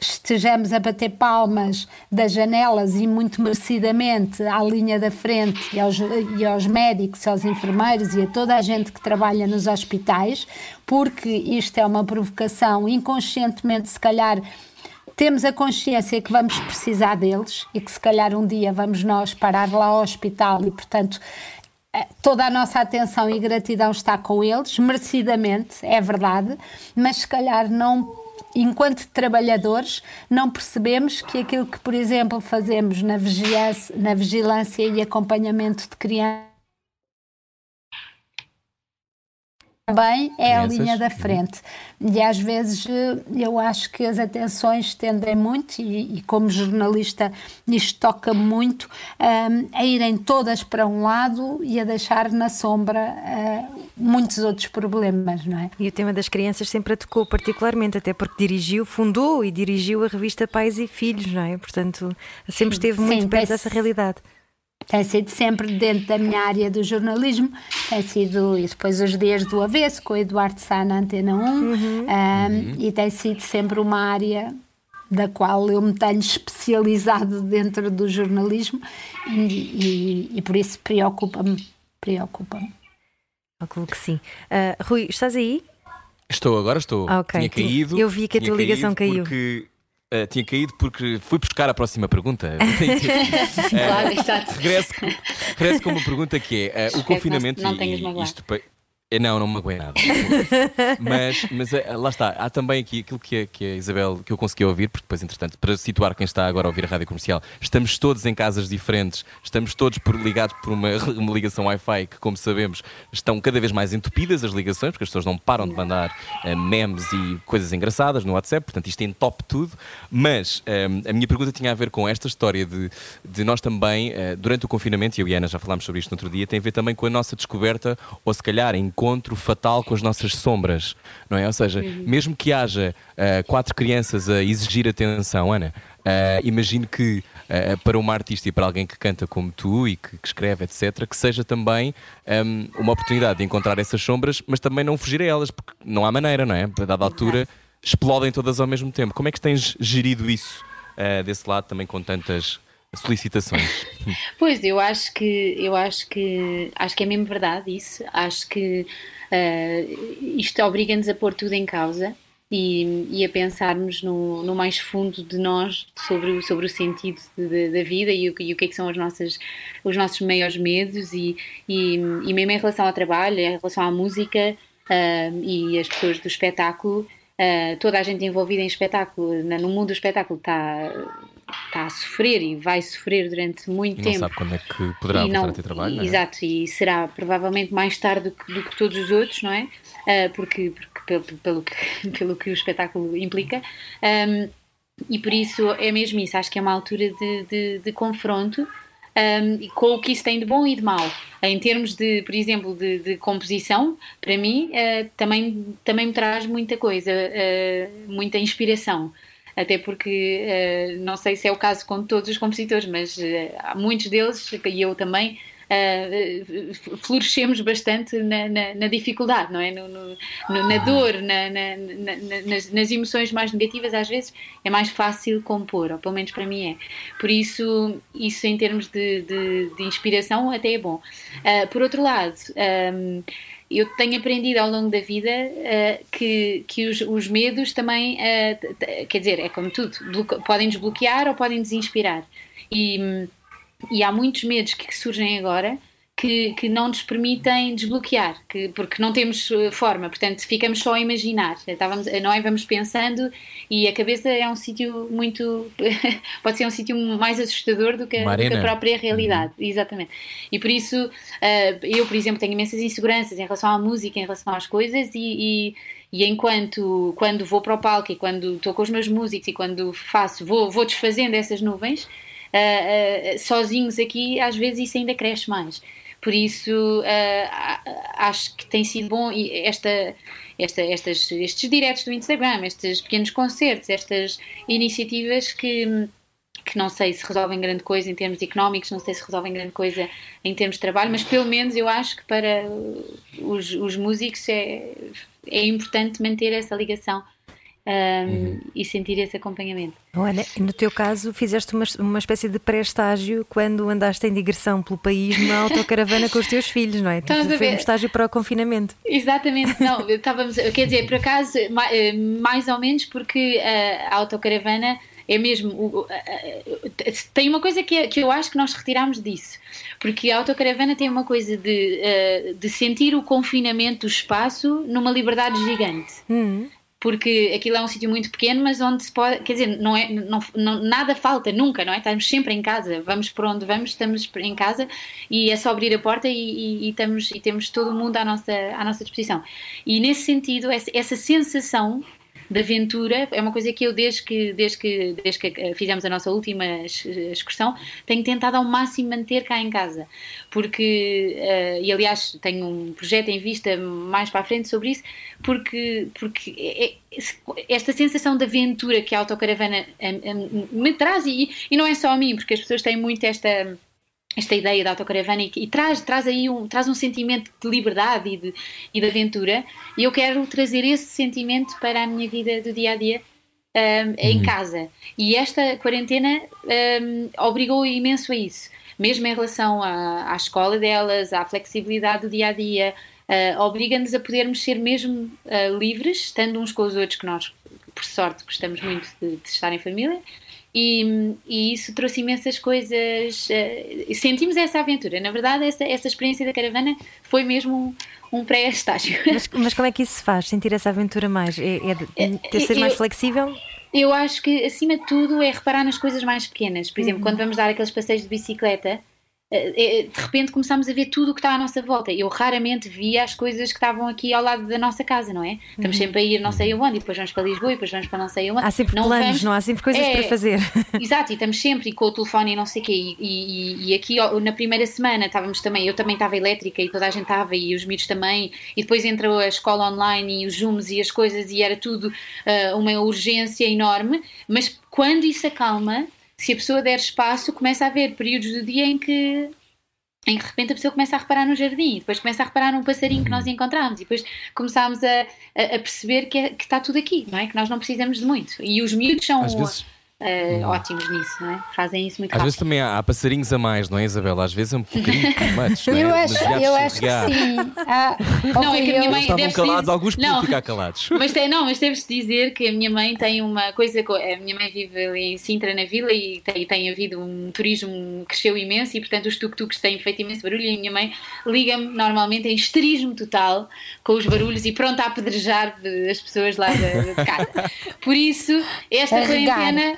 estejamos a bater palmas das janelas e muito merecidamente à linha da frente e aos, e aos médicos, aos enfermeiros e a toda a gente que trabalha nos hospitais, porque isto é uma provocação inconscientemente, se calhar. Temos a consciência que vamos precisar deles e que se calhar um dia vamos nós parar lá ao hospital e, portanto, eh, toda a nossa atenção e gratidão está com eles, merecidamente, é verdade, mas se calhar não, enquanto trabalhadores, não percebemos que aquilo que, por exemplo, fazemos na vigilância, na vigilância e acompanhamento de crianças também é a linha da frente. E às vezes eh, eu acho que as atenções tendem muito, e, e como jornalista isto toca muito, ahm, a irem todas para um lado e a deixar na sombra ah, muitos outros problemas, não é? E o tema das crianças sempre a tocou particularmente, até porque dirigiu, fundou e dirigiu a revista Pais e Filhos, não é? Portanto, sempre esteve Sim, muito perto parece- dessa realidade. Tem sido sempre dentro da minha área do jornalismo, tem sido, e depois os dias do avesso, com o Eduardo Sá na Antena 1, ahm, e tem sido sempre uma área da qual eu me tenho especializado dentro do jornalismo e, e- e por isso preocupa-me, preocupa-me. Calculo que sim. Ah, Rui, estás aí? Estou, agora estou. Ah, ok. Tinha caído. eu vi que a tua ligação caiu. Porque, eh, tinha caído porque fui buscar a próxima pergunta. Claro, exato. regresso, regresso com uma pergunta que é: eh, o confinamento. não- não e- isto eh, Não, não me magoei nada. mas mas eh, lá está, há também aqui aquilo que a, que a Isabel, que eu consegui ouvir, porque depois, entretanto, para situar quem está agora a ouvir a rádio comercial, estamos todos em casas diferentes, estamos todos por, ligados por uma, uma ligação Wi-Fi que, como sabemos, estão cada vez mais entupidas as ligações, porque as pessoas não param de mandar eh, memes e coisas engraçadas no WhatsApp, portanto, isto entope tudo. Mas eh, a minha pergunta tinha a ver com esta história de, de nós também, eh, durante o confinamento, e eu e a Ana já falámos sobre isto no outro dia, tem a ver também com a nossa descoberta, ou se calhar encontro encontro fatal com as nossas sombras, não é? Ou seja, mesmo que haja ah, quatro crianças a exigir atenção, Ana, ah, imagino que ah, para uma artista e para alguém que canta como tu e que, que escreve, etc., que seja também ahm, uma oportunidade de encontrar essas sombras, mas também não fugir a elas, porque não há maneira, não é? A dada altura explodem todas ao mesmo tempo. Como é que tens gerido isso desse lado também com tantas solicitações? Pois, eu acho que eu acho que acho que é mesmo verdade isso. Acho que eh, isto obriga-nos a pôr tudo em causa e, e a pensarmos no, no mais fundo de nós sobre, o- sobre o sentido de- de- da vida e o, e o que é que são as nossas, os nossos maiores medos e, e, e mesmo em relação ao trabalho, em relação à música eh, e as pessoas do espetáculo. eh, toda a gente envolvida em espetáculo, no mundo do espetáculo, está, está a sofrer e vai sofrer durante muito não tempo. sabe quando é que poderá E voltar não- a ter trabalho, não é? Exato, e será provavelmente mais tarde do que, do que todos os outros, não é? Ah, porque porque pelo, pelo, que, pelo que o espetáculo implica. Ahm, e por isso é mesmo isso, acho que é uma altura de, de, de confronto e com o que isso tem de bom e de mau. Em termos de, por exemplo, de, de composição, para mim ah, também, também me traz muita coisa, ah, muita inspiração. Até porque ah, não sei se é o caso com todos os compositores, mas ah, há muitos deles, e eu também, ah, florescemos bastante na, na- na dificuldade, não é? No- no- no- na dor, na- na- na- na- nas, nas emoções mais negativas, às vezes é mais fácil compor, ou pelo menos para mim é. Por isso, isso em termos de, de- de inspiração, até é bom. Ah, por outro lado, ahm, eu tenho aprendido ao longo da vida ah, que, que os, os medos também, t- quer dizer, é como tudo, podem desbloquear ou podem desinspirar. E, e há muitos medos que surgem agora que, que não nos permitem desbloquear, que, porque não temos eh, forma, portanto ficamos só a imaginar. Estávamos, não é? Vamos pensando e a cabeça é um sítio muito. pode ser um sítio mais assustador do que, a, do que a própria realidade. Exatamente. E por isso, eh, eu, por exemplo, tenho imensas inseguranças em relação à música, em relação às coisas e- e e enquanto quando vou para o palco e quando estou com os meus músicos e quando faço, vou, vou desfazendo essas nuvens, ah, ah, sozinhos aqui, às vezes isso ainda cresce mais. Por isso ah, acho que tem sido bom esta, esta, estas, estes diretos do Instagram, estes pequenos concertos, estas iniciativas que que não sei se resolvem grande coisa em termos económicos, não sei se resolvem grande coisa em termos de trabalho, mas pelo menos eu acho que para os, os músicos é, é importante manter essa ligação um, e sentir esse acompanhamento. Olha, no teu caso, fizeste uma, uma espécie de pré-estágio quando andaste em digressão pelo país numa autocaravana com os teus filhos, não é? Estás a Foi ver? um estágio para o confinamento. Exatamente, não, estávamos, quer dizer, por acaso, eh, mais ou menos porque eh, a autocaravana é mesmo. eh, Tem uma coisa que, é- que eu acho que nós retiramos disso, porque a autocaravana tem uma coisa de, de sentir o confinamento do espaço numa liberdade gigante. Hum. Porque aquilo é um sítio muito pequeno, mas onde se pode, quer dizer, não é, não, não- nada falta nunca, não é? Estamos sempre em casa, vamos por onde vamos, estamos em casa e é só abrir a porta e, e- e estamos, e temos todo o mundo à nossa, à nossa disposição. E nesse sentido, essa, essa sensação de aventura é uma coisa que eu, desde que, desde que, desde que eh, fizemos a nossa última ex- excursão, tenho tentado ao máximo manter cá em casa. Porque, eh, e aliás, tenho um projeto em vista mais para a frente sobre isso, porque, porque é- esta sensação de aventura que a autocaravana eh, eh, me traz, e, e não é só a mim, porque as pessoas têm muito esta esta ideia da autocaravana e, e traz, traz aí um, traz um sentimento de liberdade e de, e de aventura. E eu quero trazer esse sentimento para a minha vida do dia a dia um, em casa. E esta quarentena um, obrigou imenso a isso. Mesmo em relação à, à escola delas à flexibilidade do dia a dia uh, obriga-nos a podermos ser mesmo uh, livres estando uns com os outros que nós por sorte gostamos muito de, de estar em família e, e isso trouxe imensas coisas. eh, sentimos essa aventura. Na verdade, essa, essa experiência da caravana foi mesmo um, um pré-estágio. Mas, mas como é que isso se faz? Sentir essa aventura mais? É, é ter ser mais eu- flexível? Eu acho que, acima de tudo, é reparar nas coisas mais pequenas. Por exemplo, quando vamos dar aqueles passeios de bicicleta, eh, eh, de repente começámos a ver tudo o que está à nossa volta. Eu raramente via as coisas que estavam aqui ao lado da nossa casa, não é? Estamos sempre a ir não sei aonde, e depois vamos para Lisboa, e depois vamos para não sei aonde. Há sempre não planos, vamos- não há sempre coisas É, para fazer. Exato, e estamos sempre e com o telefone e não sei o quê. E, e- e aqui na primeira semana estávamos também, eu também estava elétrica e toda a gente estava, e os miúdos também, e depois entrou a escola online e os Zooms e as coisas, e era tudo ah, uma urgência enorme. Mas quando isso acalma, se a pessoa der espaço, começa a haver períodos do dia em que. Em que de repente a pessoa começa a reparar no jardim, depois começa a reparar num passarinho que nós encontramos, e depois começámos a, a- a perceber que, é- que está tudo aqui, não é? Que nós não precisamos de muito. E os miúdos são Às vezes, eh, ótimos nisso, não é? Fazem isso muito às rápido. vezes também há, há passarinhos a mais, não é, Isabela? Às vezes é um bocadinho much, é? Eu acho, eu acho que sim. Ah, Não, é que a minha mãe- Estavam calados, dizer- alguns podiam ficar calados. Mas tem, não, mas deves dizer que a minha mãe tem uma coisa. co- A minha mãe vive ali em Sintra, na vila, e tem, tem havido um turismo que cresceu imenso, e portanto os tuk-tuks têm feito imenso barulho. E a minha mãe liga-me normalmente em histerismo total com os barulhos e pronta a apedrejar de- as pessoas lá de, de casa. Por isso, esta A regar. quarentena.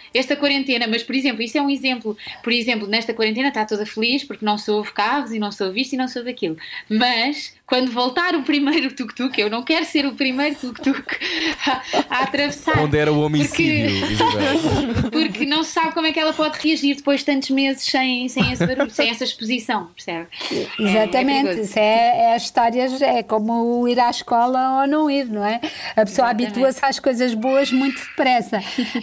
Esta quarentena, mas por exemplo, isso é um exemplo. Por exemplo, nesta quarentena está toda feliz porque não se ouve carros e não se ouve isto e não se ouve aquilo. Mas quando voltar o primeiro tuk-tuk, eu não quero ser o primeiro tuk-tuk a, a atravessar. Onde era o homicídio, Porque, porque não se sabe como é que ela pode reagir depois de tantos meses sem, sem esse barulho, sem essa exposição, percebe? É- é Exatamente, perigoso. isso é, é as histórias, é como ir à escola ou não ir, não é? A pessoa habitua-se às coisas boas muito depressa.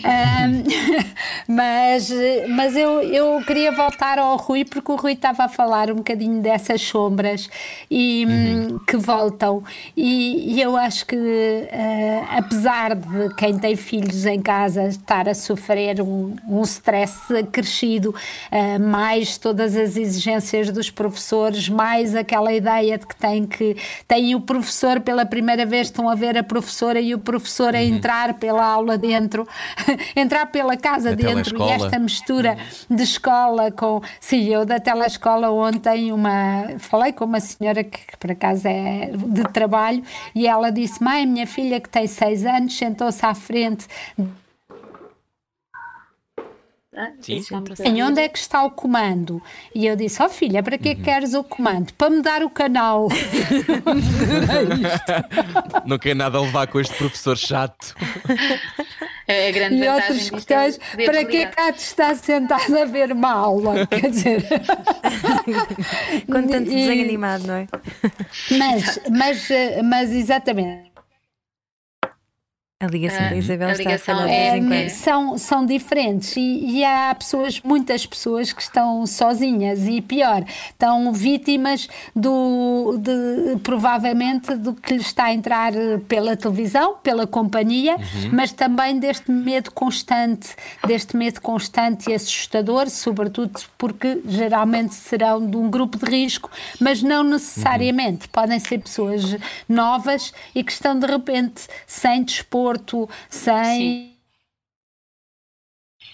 Ahm, mas mas eu, eu queria voltar ao Rui, porque o Rui estava a falar um bocadinho dessas sombras e, hum, que voltam. E, e eu acho que, ah, apesar de quem tem filhos em casa estar a sofrer um, um stress acrescido, ah, mais todas as exigências dos professores, mais aquela ideia de que tem que tem o professor pela primeira vez, estão a ver a professora e o professor a entrar pela aula dentro, entrar pela casa A dentro e esta mistura de escola com. Sim, eu da telescola ontem uma. Falei com uma senhora que, que por acaso é de trabalho e ela disse: Mãe, minha filha que tem seis anos sentou-se à frente. Sim. Em onde é que está o comando? E eu disse: Oh filha, para que queres o comando? Para me dar o canal. Não quer nada levar com este professor chato. É a grande e vantagem disto é Para que cá te está sentado a ver uma aula? Quer dizer. Com tanto E- desenho animado, não é? Mas, mas, eh, mas exatamente. A ligação Ah, da Isabel a está a ligação falhar de é- vez em quando. são, são diferentes. E, e há pessoas, muitas pessoas que estão sozinhas. E pior, estão vítimas do de, provavelmente do que lhes está a entrar pela televisão, pela companhia, mas também deste medo constante, deste medo constante e assustador, sobretudo porque geralmente serão de um grupo de risco, mas não necessariamente, podem ser pessoas novas e que estão de repente sem desporto, sem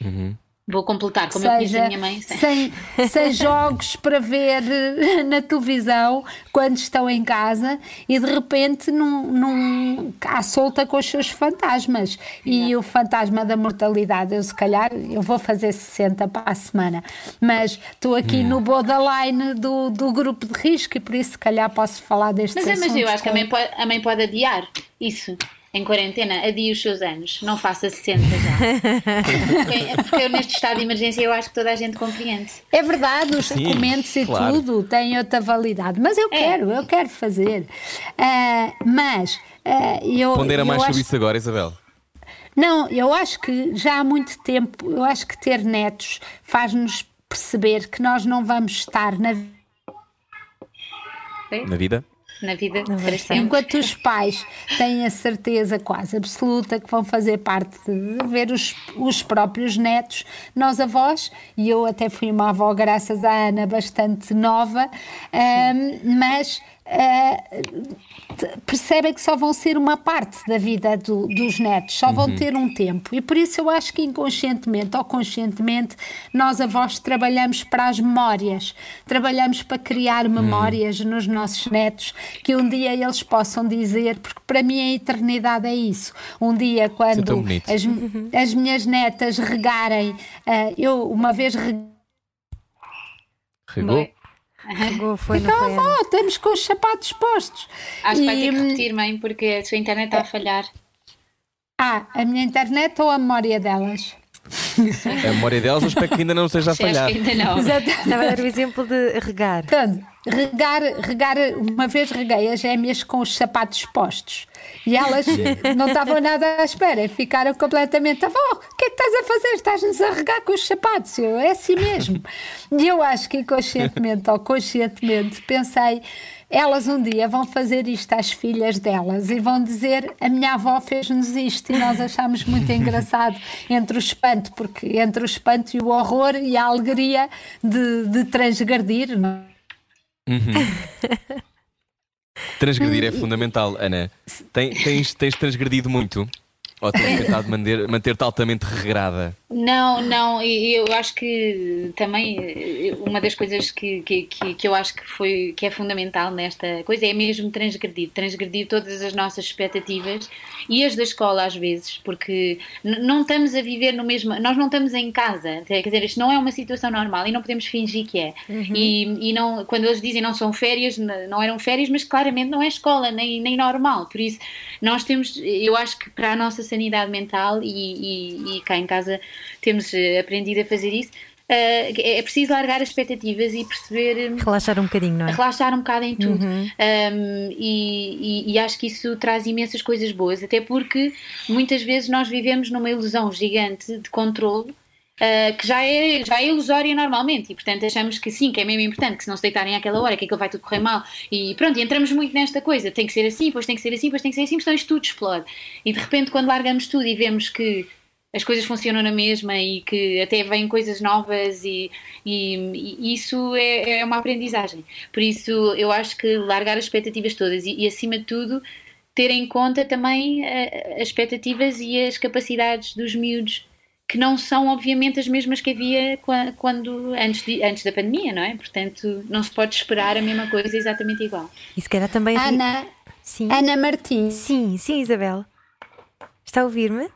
Uhum. Vou completar, como eu conheço seja a minha mãe. sem, sem jogos para ver eh, na televisão quando estão em casa e de repente num, num, à solta com os seus fantasmas e o fantasma da mortalidade eu se calhar eu vou fazer 60 para a semana mas estou aqui Hum. no borderline do, do grupo de risco e por isso se calhar posso falar destes Mas, é- mas eu acho que a mãe, pode, a mãe pode adiar isso. Em quarentena, adie os seus anos, não faça 60 já. porque, porque eu, neste estado de emergência, eu acho que toda a gente compreende. É verdade, os documentos e claro. tudo têm outra validade, mas eu É. quero, eu quero fazer. Ah, mas ah, eu. Pondera eu mais acho- sobre isso agora, Isabel. Não, eu acho que já há muito tempo, eu acho que ter netos faz-nos perceber que nós não vamos estar na? Na vida? Na vida, Não para sempre. Enquanto os pais têm a certeza quase absoluta que vão fazer parte de ver os, os próprios netos, nós avós, e eu até fui uma avó graças à Ana bastante nova, ahm, mas te- percebem que só vão ser uma parte da vida do- dos netos, só vão ter um tempo. E por isso eu acho que inconscientemente ou conscientemente nós avós trabalhamos para as memórias, trabalhamos para criar memórias nos nossos netos que um dia eles possam dizer, porque para mim a eternidade é isso. Um dia tão quando bonito. as, as minhas netas regarem, ah, eu uma vez reguei Regou? Foi, Então, foi? Avó, estamos com os sapatos postos. Acho que vai ter E, que hum, repetir, mãe, porque a sua internet está a falhar. Ah, a minha internet ou a memória delas? A memória delas, eu espero que ainda não esteja a falhar. que ainda não. Estava a dar o exemplo de regar. Portanto, regar, regar, uma vez reguei as gêmeas com os sapatos postos e elas não estavam nada à espera, ficaram completamente. Avó, o que é que estás a fazer? Estás-nos a regar com os sapatos? Eu, é assim mesmo. E eu acho que inconscientemente ou conscientemente pensei. Elas um dia vão fazer isto às filhas delas e vão dizer: A minha avó fez-nos isto, e nós achámos muito engraçado entre o espanto, porque entre o espanto e o horror e a alegria de, de transgredir, não é? Transgredir é fundamental, Ana. Tem- tens, tens transgredido muito? Ou tens tentado manter- manter-te altamente regrada? Não, não, e eu acho que também eh, uma das coisas que, que, que, eu acho que foi que é fundamental nesta coisa é mesmo transgredir, transgredir todas as nossas expectativas e as da escola às vezes, porque não estamos a viver no mesmo, nós não estamos em casa, quer dizer, isto não é uma situação normal e não podemos fingir que é. E, e não, quando eles dizem não são férias, não eram férias, mas claramente não é escola, nem, nem normal. Por isso, nós temos, eu acho que para a nossa sanidade mental e, e, e cá em casa temos eh, aprendido a fazer isso. eh, é preciso largar as expectativas e perceber hum, Relaxar um bocadinho, não é? relaxar um bocado em tudo. Um, e, e- e acho que isso traz imensas coisas boas, até porque muitas vezes nós vivemos numa ilusão gigante de controle. Uh, que já é, já é ilusória normalmente. E portanto achamos que sim, que é mesmo importante que se não se deitarem àquela hora, que aquilo vai tudo correr mal. E pronto, e entramos muito nesta coisa, tem que ser assim, depois tem que ser assim, depois tem que ser assim, senão isto tudo explode. E de repente quando largamos tudo e vemos que as coisas funcionam na mesma e que até vêm coisas novas e, e- e isso é, é uma aprendizagem. Por isso eu acho que largar as expectativas todas e, e, acima de tudo ter em conta também eh, as expectativas e as capacidades dos miúdos que não são obviamente as mesmas que havia qua- quando antes, de- antes da pandemia, não é? Portanto, não se pode esperar a mesma coisa exatamente igual. E se calhar também. Ana, Sim. Ana Martins. Sim, sim, Isabel. Está a ouvir-me?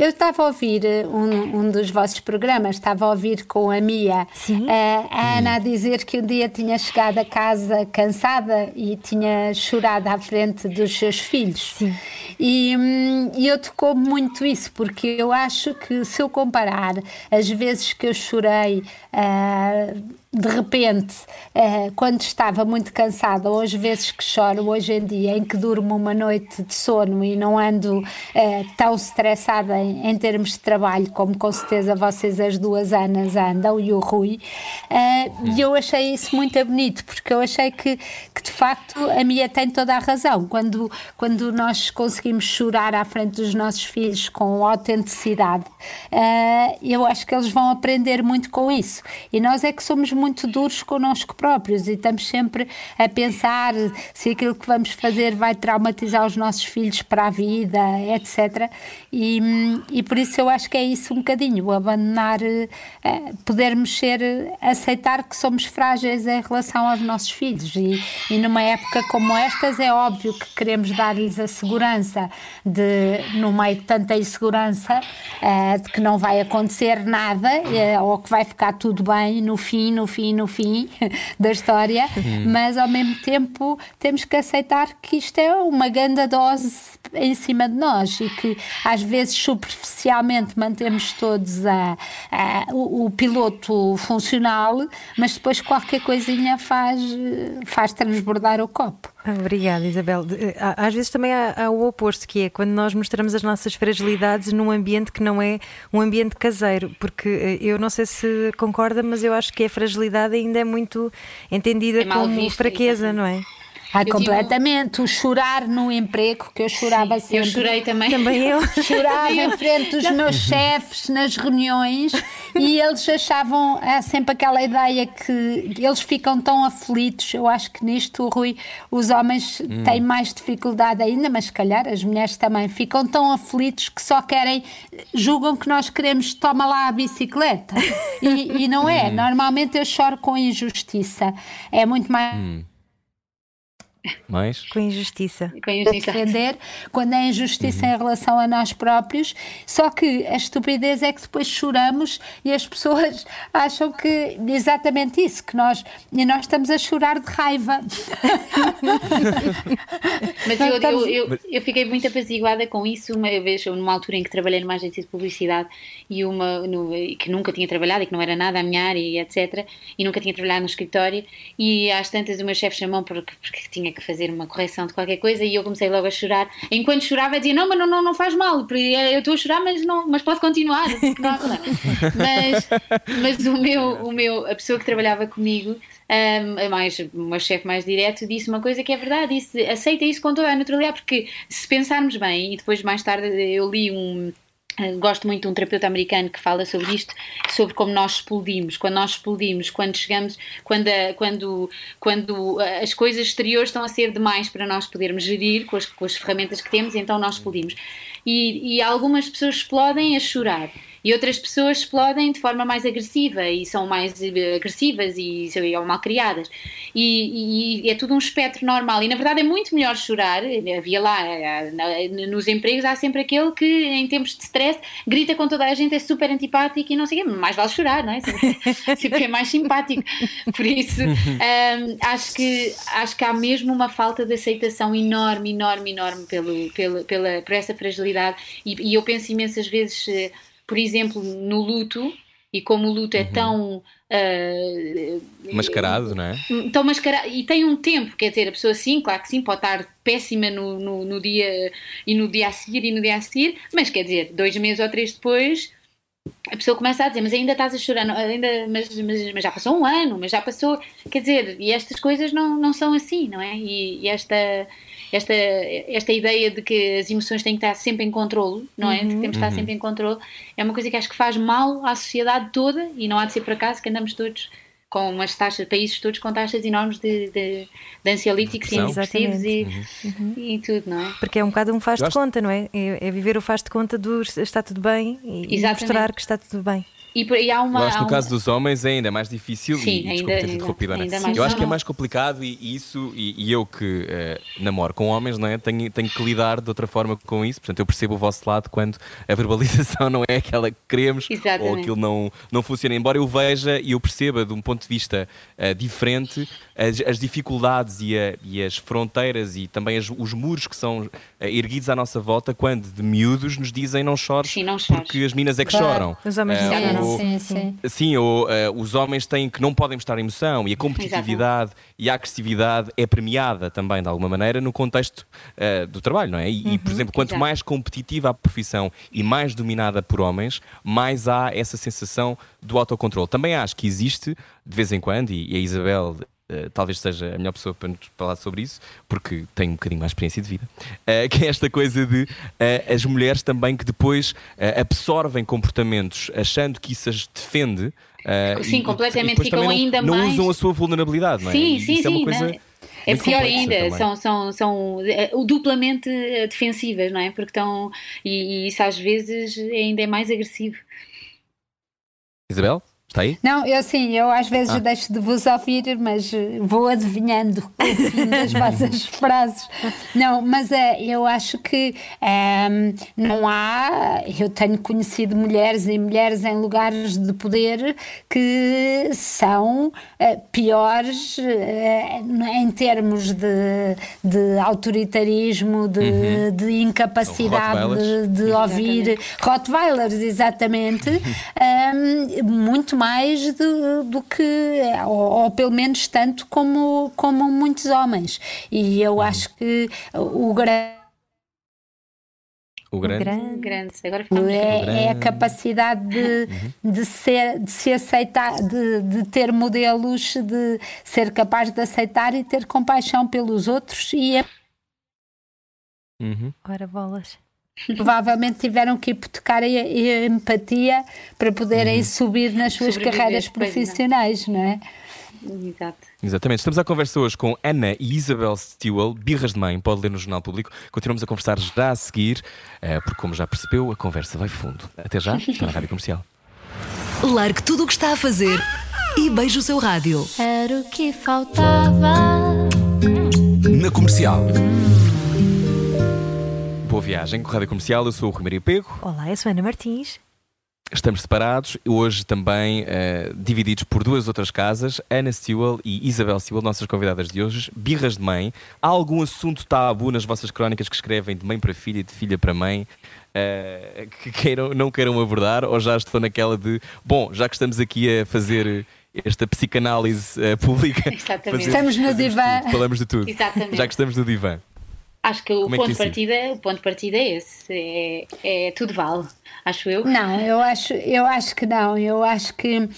Eu estava a ouvir um, um dos vossos programas, estava a ouvir com a Mia, Sim. a Ana a dizer que um dia tinha chegado a casa cansada e tinha chorado à frente dos seus filhos. Sim. E, hum, e eu tocou muito isso, porque eu acho que se eu comparar as vezes que eu chorei ah, de repente, ah, quando estava muito cansada, ou as vezes que choro hoje em dia, em que durmo uma noite de sono e não ando ah, tão estressada em, termos de trabalho, como com certeza vocês as duas Anas andam e o Rui, ah, e eu achei isso muito bonito, porque eu achei que, que de facto a Mia tem toda a razão. Quando, quando nós conseguimos chorar à frente dos nossos filhos com autenticidade, ah, eu acho que eles vão aprender muito com isso. E nós é que somos muito duros connosco próprios e estamos sempre a pensar se aquilo que vamos fazer vai traumatizar os nossos filhos para a vida, etc. E, hum, e por isso eu acho que é isso um bocadinho, abandonar, eh, podermos ser, aceitar que somos frágeis em relação aos nossos filhos. E, e numa época como estas é óbvio que queremos dar-lhes a segurança de, no meio de tanta insegurança, eh, de que não vai acontecer nada eh, ou que vai ficar tudo bem no fim, no fim, no fim da história, mas ao mesmo tempo temos que aceitar que isto é uma grande dose em cima de nós e que às vezes superficialmente mantemos todos a, a- o, o piloto funcional, mas depois qualquer coisinha faz, faz transbordar o copo. Obrigada, Isabel. Às vezes também há, há o oposto, que é quando nós mostramos as nossas fragilidades num ambiente que não é um ambiente caseiro, porque eh, eu não sei se concorda, mas eu acho que a fragilidade ainda é muito entendida É como visto, fraqueza, exatamente. não é? Ah, tive- completamente. O chorar no emprego, que eu chorava Eu sempre. chorei também. Também eu. Chorava em frente dos meus chefes nas reuniões e eles achavam há sempre aquela ideia que eles ficam tão aflitos. Eu acho que nisto, Rui, os homens têm mais dificuldade ainda, mas se calhar as mulheres também ficam tão aflitos que só querem, julgam que nós queremos toma lá a bicicleta. E, e não é. Normalmente eu choro com injustiça. É muito mais Mais? Com injustiça. Com injustiça. defender quando é injustiça em relação a nós próprios. Só que a estupidez é que depois choramos e as pessoas acham que exatamente isso, que nós, e nós estamos a chorar de raiva. Mas eu, estamos- eu, eu, eu fiquei muito apaziguada com isso uma vez, numa altura em que trabalhei numa agência de publicidade e uma no- que nunca tinha trabalhado e que não era nada a minha área e etc. E nunca tinha trabalhado no escritório. E às tantas o meu chefe chamou porque, porque tinha que fazer uma correção de qualquer coisa e eu comecei logo a chorar. Enquanto chorava, dizia: Não, mas não, não, não faz mal, porque eu estou a chorar, mas, não, mas posso continuar. Não mas mas o, meu, o meu, a pessoa que trabalhava comigo. Um, mais, o meu chefe mais direto disse uma coisa que é verdade, disse aceita isso com toda a naturalidade, porque se pensarmos bem, e depois mais tarde eu li um, Gosto muito de um terapeuta americano que fala sobre isto, sobre como nós explodimos. Quando nós explodimos, quando chegamos, quando, a- quando, quando a- as coisas exteriores estão a ser demais para nós podermos gerir com as, com as ferramentas que temos, então nós explodimos. E, e algumas pessoas explodem a chorar. E outras pessoas explodem de forma mais agressiva e são mais eh, agressivas e são mal criadas. E, e- é tudo um espectro normal. E na verdade é muito melhor chorar. Havia lá, eh, nos empregos, há sempre aquele que em tempos de stress grita com toda a gente, é super antipático e não sei o quê. Mais vale chorar, não é? Sempre, é mais simpático. Por isso, acho, que, acho que há mesmo uma falta de aceitação enorme, enorme, enorme pelo, pelo, pela, por essa fragilidade. E, e eu penso imensas vezes, eh, por exemplo, no luto. E como o luto é tão ah, Mascarado, não é? então, mascara... E tem um tempo, quer dizer, a pessoa sim, claro que sim, pode estar péssima no, no, no dia e no dia a seguir e no dia a seguir, mas quer dizer, dois meses ou três depois, a pessoa começa a dizer, mas ainda estás a chorar, ainda, mas, mas, mas já passou um ano, mas já passou, quer dizer, e estas coisas não, não são assim, não é? E, e esta, esta, esta ideia de que as emoções têm que estar sempre em controle, não é? De que temos que estar sempre em controle, é uma coisa que acho que faz mal à sociedade toda e não há de ser por acaso que andamos todos com umas taxas, países todos com taxas enormes de, de, de ansiolíticos e antidepressivos e, e tudo, não é? Porque é um bocado um faz de conta, não é? É, é viver o faz de conta do está tudo bem e, e Exatamente. mostrar que está tudo bem. E, e há uma. Eu acho que há no um- caso dos homens é ainda mais difícil Sim, e, e ainda- desculpa ainda- ainda mais Eu acho que é mais complicado e, e isso, e, e eu que eh, namoro com homens, não é? Tenho, tenho que lidar de outra forma com isso. Portanto, eu percebo o vosso lado quando a verbalização não é aquela que queremos ou Exatamente. aquilo não, não funciona. Embora eu veja e eu perceba de um ponto de vista eh, diferente as, as dificuldades e, a- e as fronteiras e também as- os muros que são eh, erguidos à nossa volta quando de miúdos nos dizem não chores, Sim, não chores. porque as minas é que Claro. choram. Os homens dizem, ou- sim, sim. Sim, ou eh, os homens têm que não podem mostrar emoção e a competitividade e a agressividade é premiada também de alguma maneira no contexto eh, do trabalho, não é? E, e, por exemplo, quanto mais competitiva a profissão e mais dominada por homens, mais há essa sensação do autocontrole. Também acho que existe, de vez em quando, e, e a Isabel. Eh, talvez seja a melhor pessoa para nos falar sobre isso, porque tem um bocadinho mais experiência de vida, eh, que é esta coisa de eh, as mulheres também que depois absorvem comportamentos achando que isso as defende. Sim, e- completamente, e ficam não, ainda não mais- usam a sua vulnerabilidade, não é? Sim, E sim, isso é uma sim, coisa não é? É pior ainda, também. são, são, são duplamente defensivas, não é? Porque estão. E, e isso às vezes ainda é mais agressivo. Isabel, está aí? Não, eu sim, eu às vezes Ah. deixo de vos ouvir, mas eh, vou adivinhando o fim das vossas frases. Não, mas é, eu acho que ehm, não há. Eu tenho conhecido mulheres e mulheres em lugares de poder que são eh, piores em termos de, de autoritarismo, de, de incapacidade Rottweilers. de, de ouvir Rottweilers, exatamente, hum, muito mais do, do que, ou, ou pelo menos tanto como, como muitos homens. E eu acho que o grande O grande. Grande. Grande. Agora é, é a capacidade de, de, ser, de se aceitar, de, de ter modelos, de ser capaz de aceitar e ter compaixão pelos outros e é Uhum. Ora, bolas. Provavelmente tiveram que hipotecar a, a empatia para poderem subir nas suas Sobreviver, carreiras profissionais, não é? Exato. Exatamente. Estamos à conversa hoje com Ana e Isabel Stewell, Birras de Mãe, pode ler no Jornal Público. Continuamos a conversar já a seguir, eh, porque, como já percebeu, a conversa vai fundo. Até já, está na Rádio Comercial. Largue tudo o que está a fazer e beije o seu rádio. Era o que faltava. na comercial. Boa viagem com a Rádio Comercial, eu sou o Rui Maria Pego. Olá, eu sou Ana Martins. Estamos separados, hoje também eh, divididos por duas outras casas, Ana Stewell e Isabel Stewell, nossas convidadas de hoje. Birras de mãe. Há algum assunto tabu nas vossas crónicas que escrevem de mãe para filha e de filha para mãe eh, que queiram, não queiram abordar ou já estão naquela de, bom, já que estamos aqui a fazer esta psicanálise eh, pública, Exatamente. Estamos no fazemos divã. tudo, falamos de tudo. Exatamente. Já que estamos no divã. Acho que o Como é que ponto, de partida, o ponto de partida é esse. É, é tudo vale, acho eu. Não, eu acho, eu acho que não. Eu acho que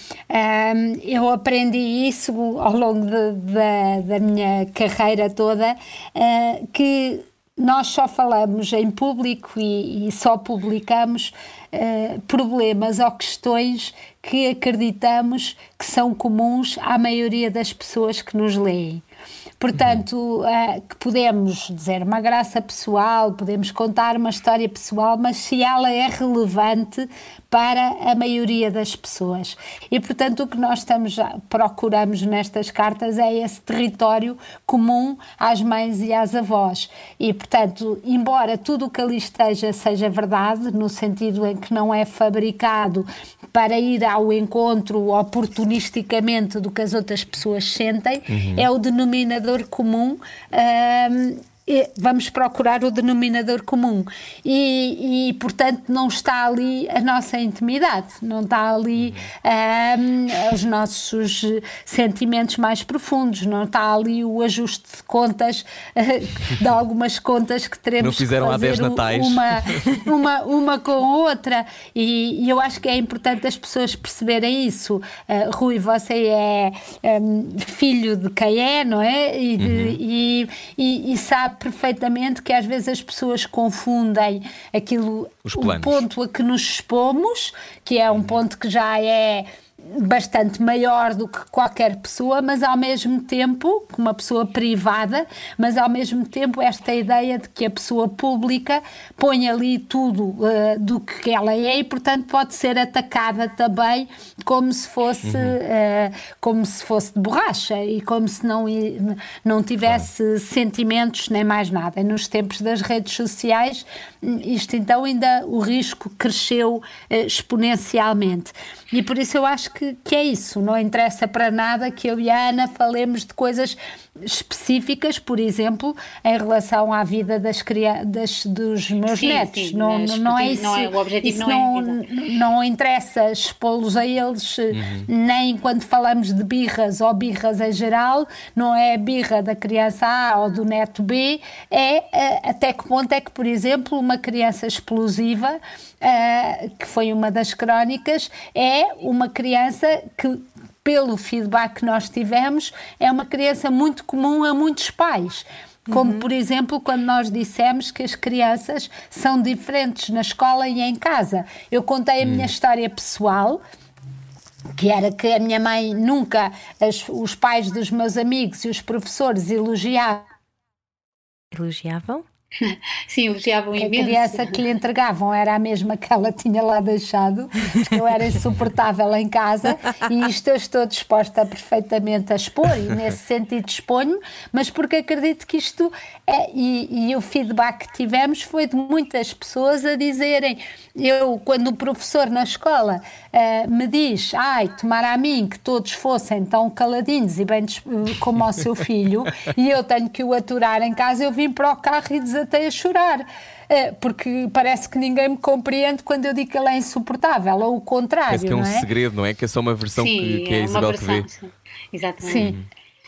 eu aprendi isso ao longo de- da, da minha carreira toda, ah, que nós só falamos em público e, e só publicamos ah, problemas ou questões que acreditamos que são comuns à maioria das pessoas que nos leem. Portanto, eh, que podemos dizer uma graça pessoal, podemos contar uma história pessoal, mas se ela é relevante para a maioria das pessoas. E, portanto, o que nós estamos procuramos nestas cartas é esse território comum às mães e às avós. E, portanto, embora tudo o que ali esteja seja verdade, no sentido em que não é fabricado para ir ao encontro oportunisticamente do que as outras pessoas sentem, é o denominador comum. Vamos procurar o denominador comum e, e, portanto não está ali a nossa intimidade não está ali ahm, os nossos sentimentos mais profundos não está ali o ajuste de contas de algumas contas que teremos Não fizeram que há 10 fazer natais. uma uma, uma com outra e, e eu acho que é importante as pessoas perceberem isso Ah, Rui, você é hum, filho de quem é, não é? E, de- Uhum. e, e- e sabe perfeitamente que às vezes as pessoas confundem aquilo, o ponto a que nos expomos, que é um ponto que já é bastante maior do que qualquer pessoa, mas ao mesmo tempo, uma pessoa privada, mas ao mesmo tempo esta ideia de que a pessoa pública põe ali tudo eh, do que ela é e portanto pode ser atacada também como se fosse eh, como se fosse de borracha e como se não não tivesse sentimentos nem mais nada. E nos tempos das redes sociais isto então ainda o risco cresceu eh, exponencialmente. E por isso eu acho que, que é isso. Não interessa para nada que eu e a Ana falemos de coisas específicas, por exemplo, em relação à vida das crianças, dos meus Sim, netos. sim, não, não, não é não isso. é- o objetivo isso não é, não, não interessa expô-los a eles, nem quando falamos de birras ou birras em geral, não é a birra da criança A ou do neto B, é eh, até que ponto é que, por exemplo, uma criança explosiva, eh, que foi uma das crónicas, é uma criança que pelo feedback que nós tivemos, é uma criança muito comum a muitos pais. Como, por exemplo, quando nós dissemos que as crianças são diferentes na escola e em casa. Eu contei a minha história pessoal, que era que a minha mãe nunca, as- os pais dos meus amigos e os professores elogiavam Elogiavam? Sim, elogiavam que a imenso. criança que lhe entregavam era a mesma que ela tinha lá deixado, porque eu era insuportável em casa e isto eu estou disposta perfeitamente a expor e nesse sentido exponho, mas porque acredito que isto é, e, e o feedback que tivemos foi de muitas pessoas a dizerem, eu quando o professor na escola eh, me diz, ai, tomara a mim que todos fossem tão caladinhos e bem dis- como ao seu filho e eu tenho que o aturar em casa, eu vim para o carro e desatei a chorar. Eh, Porque parece que ninguém me compreende quando eu digo que ele é insuportável, ou o contrário, Parece que é um não é? segredo, não é? Que é só uma versão Sim, que, que é a é uma Isabel que vê. sim. Exatamente. Sim.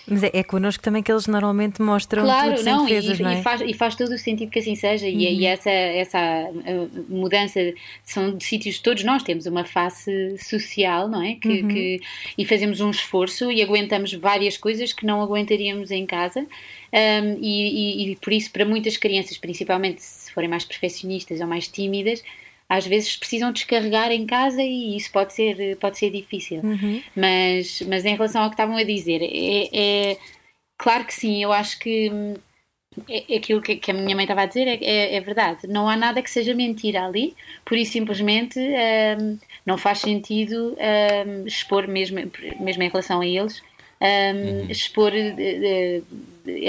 Mas é, é connosco também que eles normalmente mostram Claro, tudo sem não, defesas, e, não é? e faz, e faz todo o sentido que assim seja, e, e essa, essa uh, mudança são de sítios, todos nós temos uma face social, não é? Que, que- e fazemos um esforço e aguentamos várias coisas que não aguentaríamos em casa, um, e, e- e por isso, para muitas crianças, principalmente se forem mais perfeccionistas ou mais tímidas, às vezes precisam descarregar em casa e isso pode ser, pode ser difícil. Mas, mas em relação ao que estavam a dizer, é, é claro que sim, eu acho que hum, é, é aquilo que, que a minha mãe estava a dizer é, é, é verdade. Não há nada que seja mentira ali, por isso simplesmente hum, não faz sentido hum, expor, mesmo, mesmo em relação a eles, hum, expor eh, eh,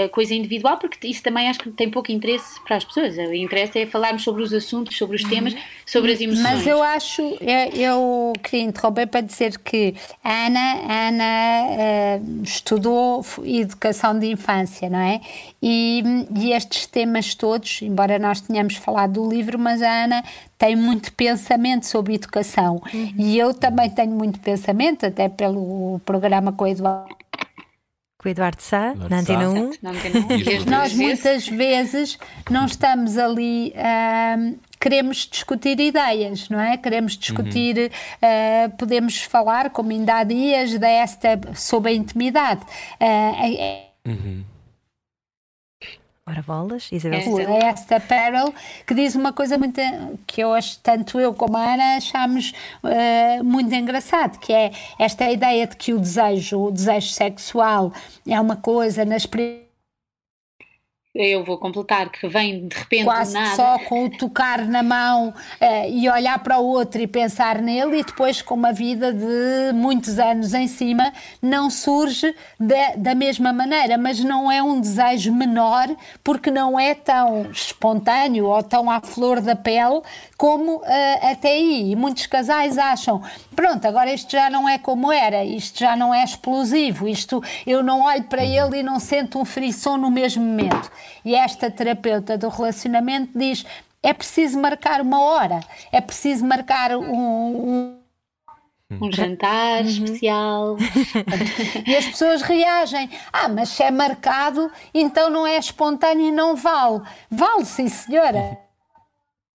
a coisa individual, porque isso também acho que tem pouco interesse para as pessoas. O interesse é falarmos sobre os assuntos, sobre os temas, sobre as emoções. Mas eu acho, eu, eu queria interromper para dizer que a Ana, a Ana uh, estudou educação de infância, não é? E, e estes temas todos, embora nós tenhamos falado do livro, mas a Ana tem muito pensamento sobre educação. Uhum. E eu também tenho muito pensamento, até pelo programa com o Eduardo com o Eduardo Sá, na Antena 1. Nós muitas vezes não estamos ali. Uh, queremos discutir ideias, não é? Queremos discutir, uhum. uh, podemos falar, como ainda há dias, desta, sobre a intimidade. Uh, uhum. Ora bolas, Isabel é esta Perel, que diz uma coisa muito que eu acho, tanto eu como a Ana achamos uh, muito engraçado, que é esta ideia de que o desejo, o desejo sexual é uma coisa nas eu vou completar, que vem de repente Quase nada. só com o tocar na mão uh, e olhar para o outro e pensar nele, e depois com uma vida de muitos anos em cima, não surge de, da mesma maneira, mas não é um desejo menor, porque não é tão espontâneo ou tão à flor da pele como uh, até aí. E muitos casais acham: pronto, agora isto já não é como era, isto já não é explosivo, isto eu não olho para ele e não sinto um frisson no mesmo momento. E esta terapeuta do relacionamento diz: é preciso marcar uma hora, é preciso marcar um, um um jantar uhum. especial. e as pessoas reagem. Ah, mas se é marcado, então não é espontâneo e não vale. Vale, sim, senhora.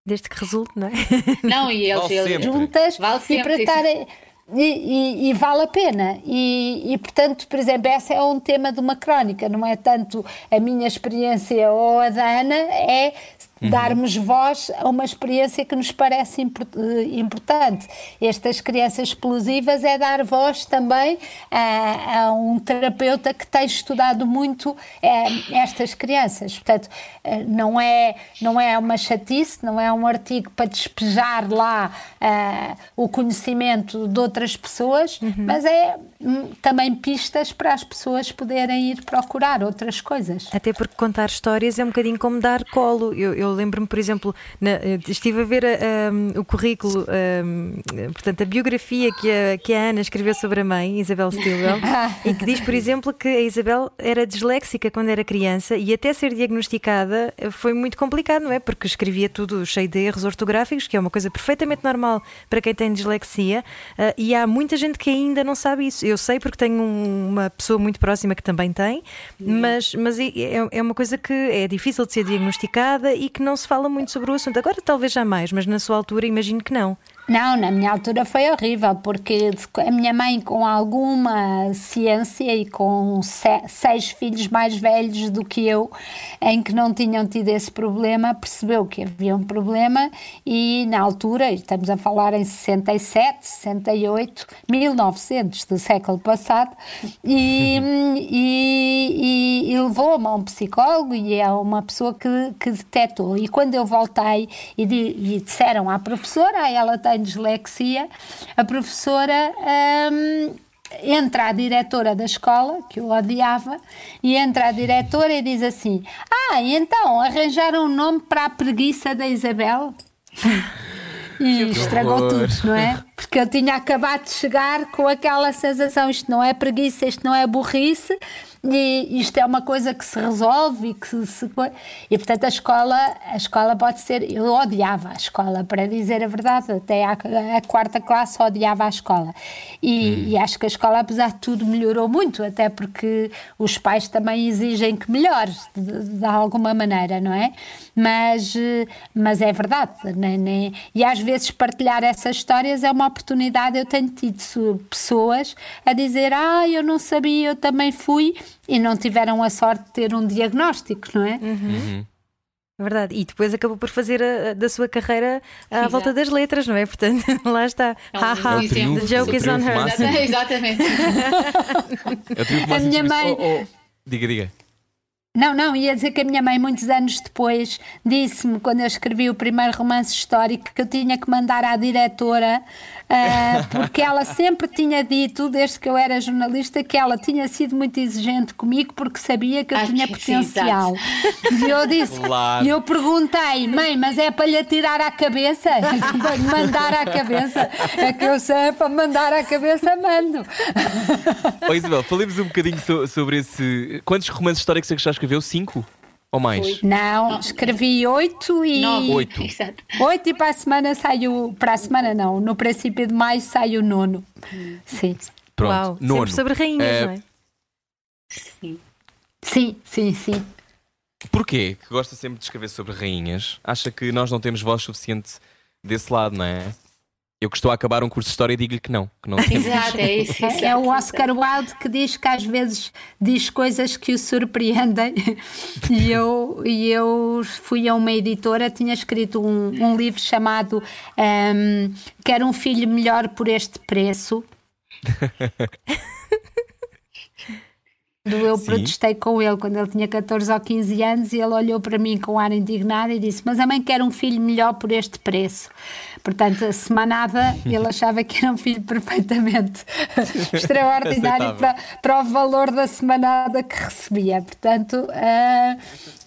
Desde que resulte, não é? Não, e eles, eles juntas vale e para estarem. E, e, e, vale a pena. E, e, portanto, por exemplo, esse é um tema de uma crónica, não é tanto a minha experiência ou a da Ana, é uhum. darmos voz a uma experiência que nos parece eh, importante. Estas crianças explosivas é dar voz também a, a um terapeuta que tem estudado muito é, estas crianças. Portanto, eh, não é, não é uma chatice, não é um artigo para despejar lá uh, o conhecimento de outras pessoas, uhum. mas é também pistas para as pessoas poderem ir procurar outras coisas. Até porque contar histórias é um bocadinho como dar colo. Eu, eu lembro-me, por exemplo, na, estive a ver um, o currículo, um, portanto, a biografia que a, que a Ana escreveu sobre a mãe, Isabel Stilwell, e que diz, por exemplo, que a Isabel era disléxica quando era criança e até ser diagnosticada foi muito complicado, não é? Porque escrevia tudo cheio de erros ortográficos, que é uma coisa perfeitamente normal para quem tem dislexia, e há muita gente que ainda não sabe isso. Eu sei porque tenho uma pessoa muito próxima que também tem, mas, mas é, é uma coisa que é difícil de ser diagnosticada e que que não se fala muito sobre o assunto. Agora talvez já mais, mas na sua altura imagino que não. Não, na minha altura foi horrível, porque a minha mãe, com alguma ciência e com seis filhos mais velhos do que eu, em que não tinham tido esse problema, percebeu que havia um problema e, na altura, estamos a falar em 67, 68, 1900 do século passado, e, e, e, e levou-me a um psicólogo e é uma pessoa que, que detectou. E quando eu voltei e, e disseram à professora, ela tem dislexia, a professora. Hum, entra a diretora da escola, que eu odiava, e entra a diretora e diz assim: Ah, então arranjaram um nome para a preguiça da Isabel? E estragou tudo, não é? Porque eu tinha acabado de chegar com aquela sensação: isto não é preguiça, isto não é burrice, e isto é uma coisa que se resolve e que se, e portanto a escola a escola pode ser eu odiava a escola para dizer a verdade até a, a quarta classe odiava a escola e, hum. e, acho que a escola apesar de tudo melhorou muito até porque os pais também exigem que melhore de, de alguma maneira não é mas mas é verdade né, né? e às vezes partilhar essas histórias é uma oportunidade eu tenho tido pessoas a dizer ah eu não sabia eu também fui e não tiveram a sorte de ter um diagnóstico, não é? Uhum. Uhum. É verdade. E depois acabou por fazer a, da sua carreira à volta das letras, não é? Portanto, lá está. Haha, é the joke is on her. Exatamente. a minha mãe. Oh, oh. Diga, diga. Não, não, ia dizer que a minha mãe, muitos anos depois, disse-me, quando eu escrevi o primeiro romance histórico, que eu tinha que mandar à diretora ah, porque ela sempre tinha dito, desde que eu era jornalista, que ela tinha sido muito exigente comigo porque sabia que eu Ah, tinha sim, potencial. E eu disse, Claro. e eu perguntei, mãe, mas é para lhe atirar à cabeça? Para lhe mandar à cabeça? É que eu sei, é para mandar à cabeça, mando. Ó Isabel, falemos um bocadinho so- sobre esse. Quantos romances históricos é que já escreveu? Cinco? Ou mais? Não, escrevi oito e. Nove. Oito. Exato. Oito e para a semana saiu. Para a semana não, no princípio de maio sai o nono. Sim. Pronto. Uau, Nono. sempre sobre rainhas, Eh, não é? Sim. Sim, sim, sim. Porquê que gosta sempre de escrever sobre rainhas? Acha que nós não temos voz suficiente desse lado, não é? Eu que estou a acabar um curso de história digo-lhe que não. Que não temos. Exato, é isso. É, exato, é o exato. Oscar Wilde que diz que às vezes diz coisas que o surpreendem. E eu, e eu fui a uma editora, tinha escrito um, um livro chamado ehm, Quero um filho melhor por este preço. Eu Sim. protestei com ele quando ele tinha 14 ou 15 anos e ele olhou para mim com ar indignado e disse: Mas a mãe quer um filho melhor por este preço. Portanto, a semanada ele achava que era um filho perfeitamente extraordinário para, para o valor da semanada que recebia. Portanto, ah,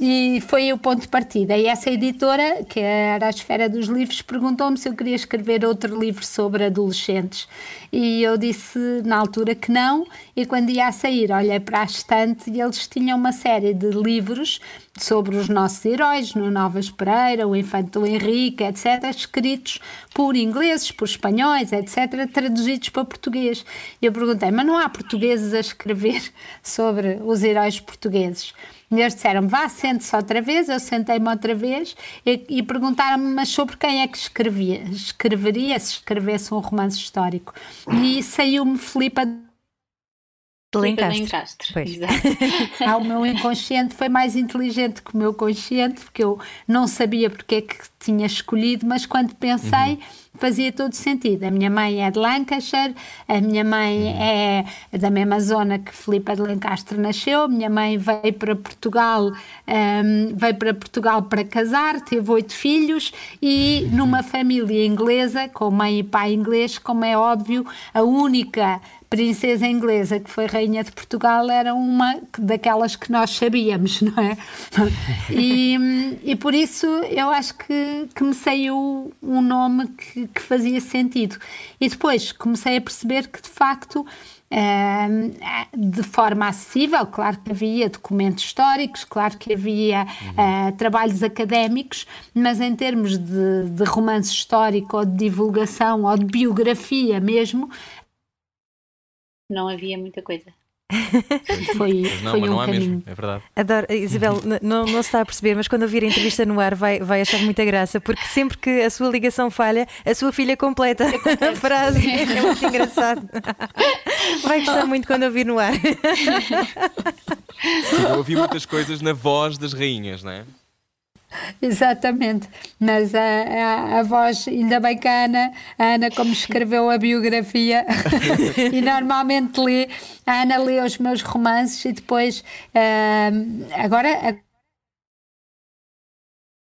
e foi o ponto de partida. E essa editora, que era a Esfera dos Livros, perguntou-me se eu queria escrever outro livro sobre adolescentes. E eu disse na altura que não, e quando ia a sair, olhei para a estante e eles tinham uma série de livros sobre os nossos heróis, no Novas Pereira, o Infante do Henrique, etc., escritos por ingleses, por espanhóis, etc., traduzidos para português. E eu perguntei, mas não há portugueses a escrever sobre os heróis portugueses? E eles disseram, vá, sente-se outra vez. Eu sentei-me outra vez e, e perguntaram-me, mas sobre quem é que escrevia? escreveria se escrevesse um romance histórico? E saiu-me Filipa De Filipe Lencastre. Pois. Exato. ah, o meu inconsciente foi mais inteligente que o meu consciente, porque eu não sabia porque é que tinha escolhido, mas quando pensei fazia todo sentido. A minha mãe é de Lancashire, a minha mãe é da mesma zona que Filipa de Lencastre nasceu, a minha mãe veio para Portugal, hum, veio para Portugal para casar, teve oito filhos e numa família inglesa, com mãe e pai inglês, como é óbvio, a única princesa inglesa que foi rainha de Portugal era uma daquelas que nós sabíamos, não é? E, e por isso eu acho que, que me saiu um nome que, que fazia sentido. E depois comecei a perceber que de facto. hum, de forma acessível, claro que havia documentos históricos, claro que havia ah, trabalhos académicos, mas em termos de, de romance histórico ou de divulgação ou de biografia mesmo, Não havia muita coisa. foi, Mas não, foi mas um não há caminho. mesmo, é verdade. Adoro, Isabel, não, não se está a perceber, mas quando ouvir a entrevista no ar vai, vai achar muita graça, porque sempre que a sua ligação falha, a sua filha completa a frase. É muito engraçado. Vai gostar muito quando ouvir no ar. Eu ouvi muitas coisas na voz das rainhas, não é? Exatamente, mas a, a, a voz, ainda bem que a Ana, a Ana como escreveu a biografia e normalmente lê, a Ana lê os meus romances e depois ah, agora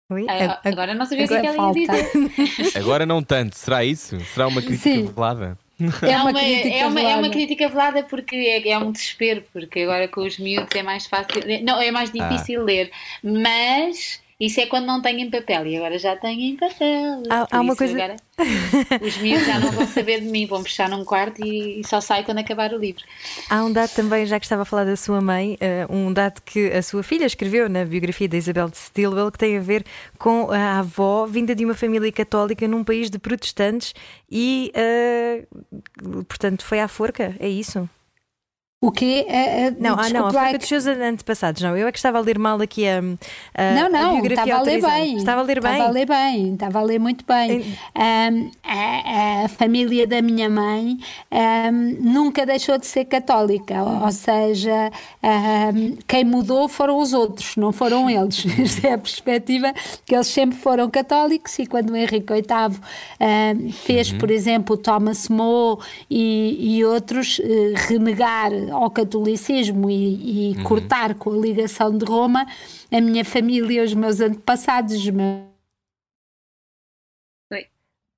Ui, Ah, a- a- Agora não sabia o que é que agora ela ia dizer. Agora não tanto, será isso? Será uma crítica Sim. velada? É É uma uma, crítica é, uma, é uma velada. crítica velada porque é, é um desespero, porque agora com os miúdos é mais fácil, não, é mais difícil ler, mas isso é quando não tenho em papel e agora já tenho em papel. Há- há uma coisa- agora os miúdos já não vão saber de mim, vão fechar num quarto e, e só sai quando acabar o livro. Há um dado também, já que estava a falar da sua mãe, eh, um dado que a sua filha escreveu na biografia da Isabel de Stilwell, que tem a ver com a avó vinda de uma família católica num país de protestantes e, eh, portanto, foi à forca, é isso? O quê? Ah, ah, Não, ah, não, a forca é dos seus antepassados, não. Eu é que estava a ler mal aqui a, a, Não, a não, biografia estava a ler bem. Estava a ler bem. Estava a ler bem, estava a ler muito bem. Ahm, a, a família da minha mãe ahm, nunca deixou de ser católica, ou, ou seja, ahm, quem mudou foram os outros, não foram eles. Esta é a perspectiva que eles sempre foram católicos e quando o Henrique VIII fez, por exemplo, Thomas More e, e outros eh, renegar ao catolicismo e, e cortar com a ligação de Roma, a minha família, os meus antepassados, os meus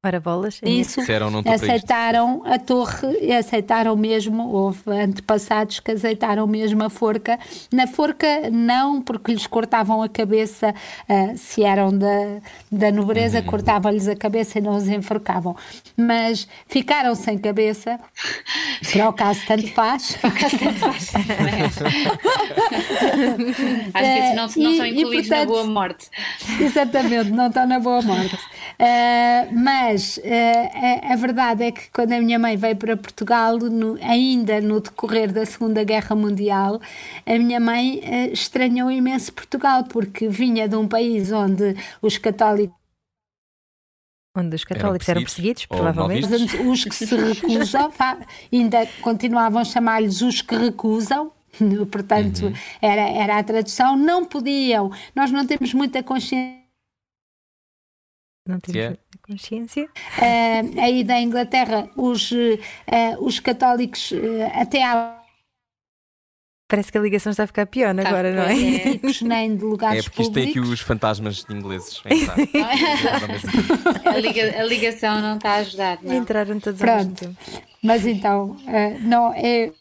Ora, bolas. é Isso Disseram, não aceitaram a torre, aceitaram mesmo, houve antepassados que aceitaram mesmo a forca. Na forca, não, porque lhes cortavam a cabeça, ah, se eram da, da nobreza, cortavam-lhes a cabeça e não os enforcavam. Mas ficaram sem cabeça, para o caso tanto faz. Às vezes não, não E- são e, incluídos na portanto, boa morte. Exatamente, não estão na boa morte. Ah, mas ah, a, a verdade é que quando a minha mãe veio para Portugal, no- ainda no decorrer da Segunda Guerra Mundial, a minha mãe ah, estranhou imenso Portugal, porque vinha de um país onde os católicos, Onde os católicos eram perseguidos, ou mal provavelmente. os que se recusam, ainda continuavam a chamar-lhes os que recusam. Portanto, era, era a tradução, não podiam. Nós não temos muita consciência Não temos Yeah. consciência. eh, aí da Inglaterra, os, eh, os católicos eh, até há Parece que a ligação está a ficar pior Tá, agora, não é? é. nem de lugares É porque isto tem aqui públicos. os fantasmas ingleses. É verdade. A, liga- a ligação não está a ajudar. Não. Entraram todos Pronto. Mas então, não é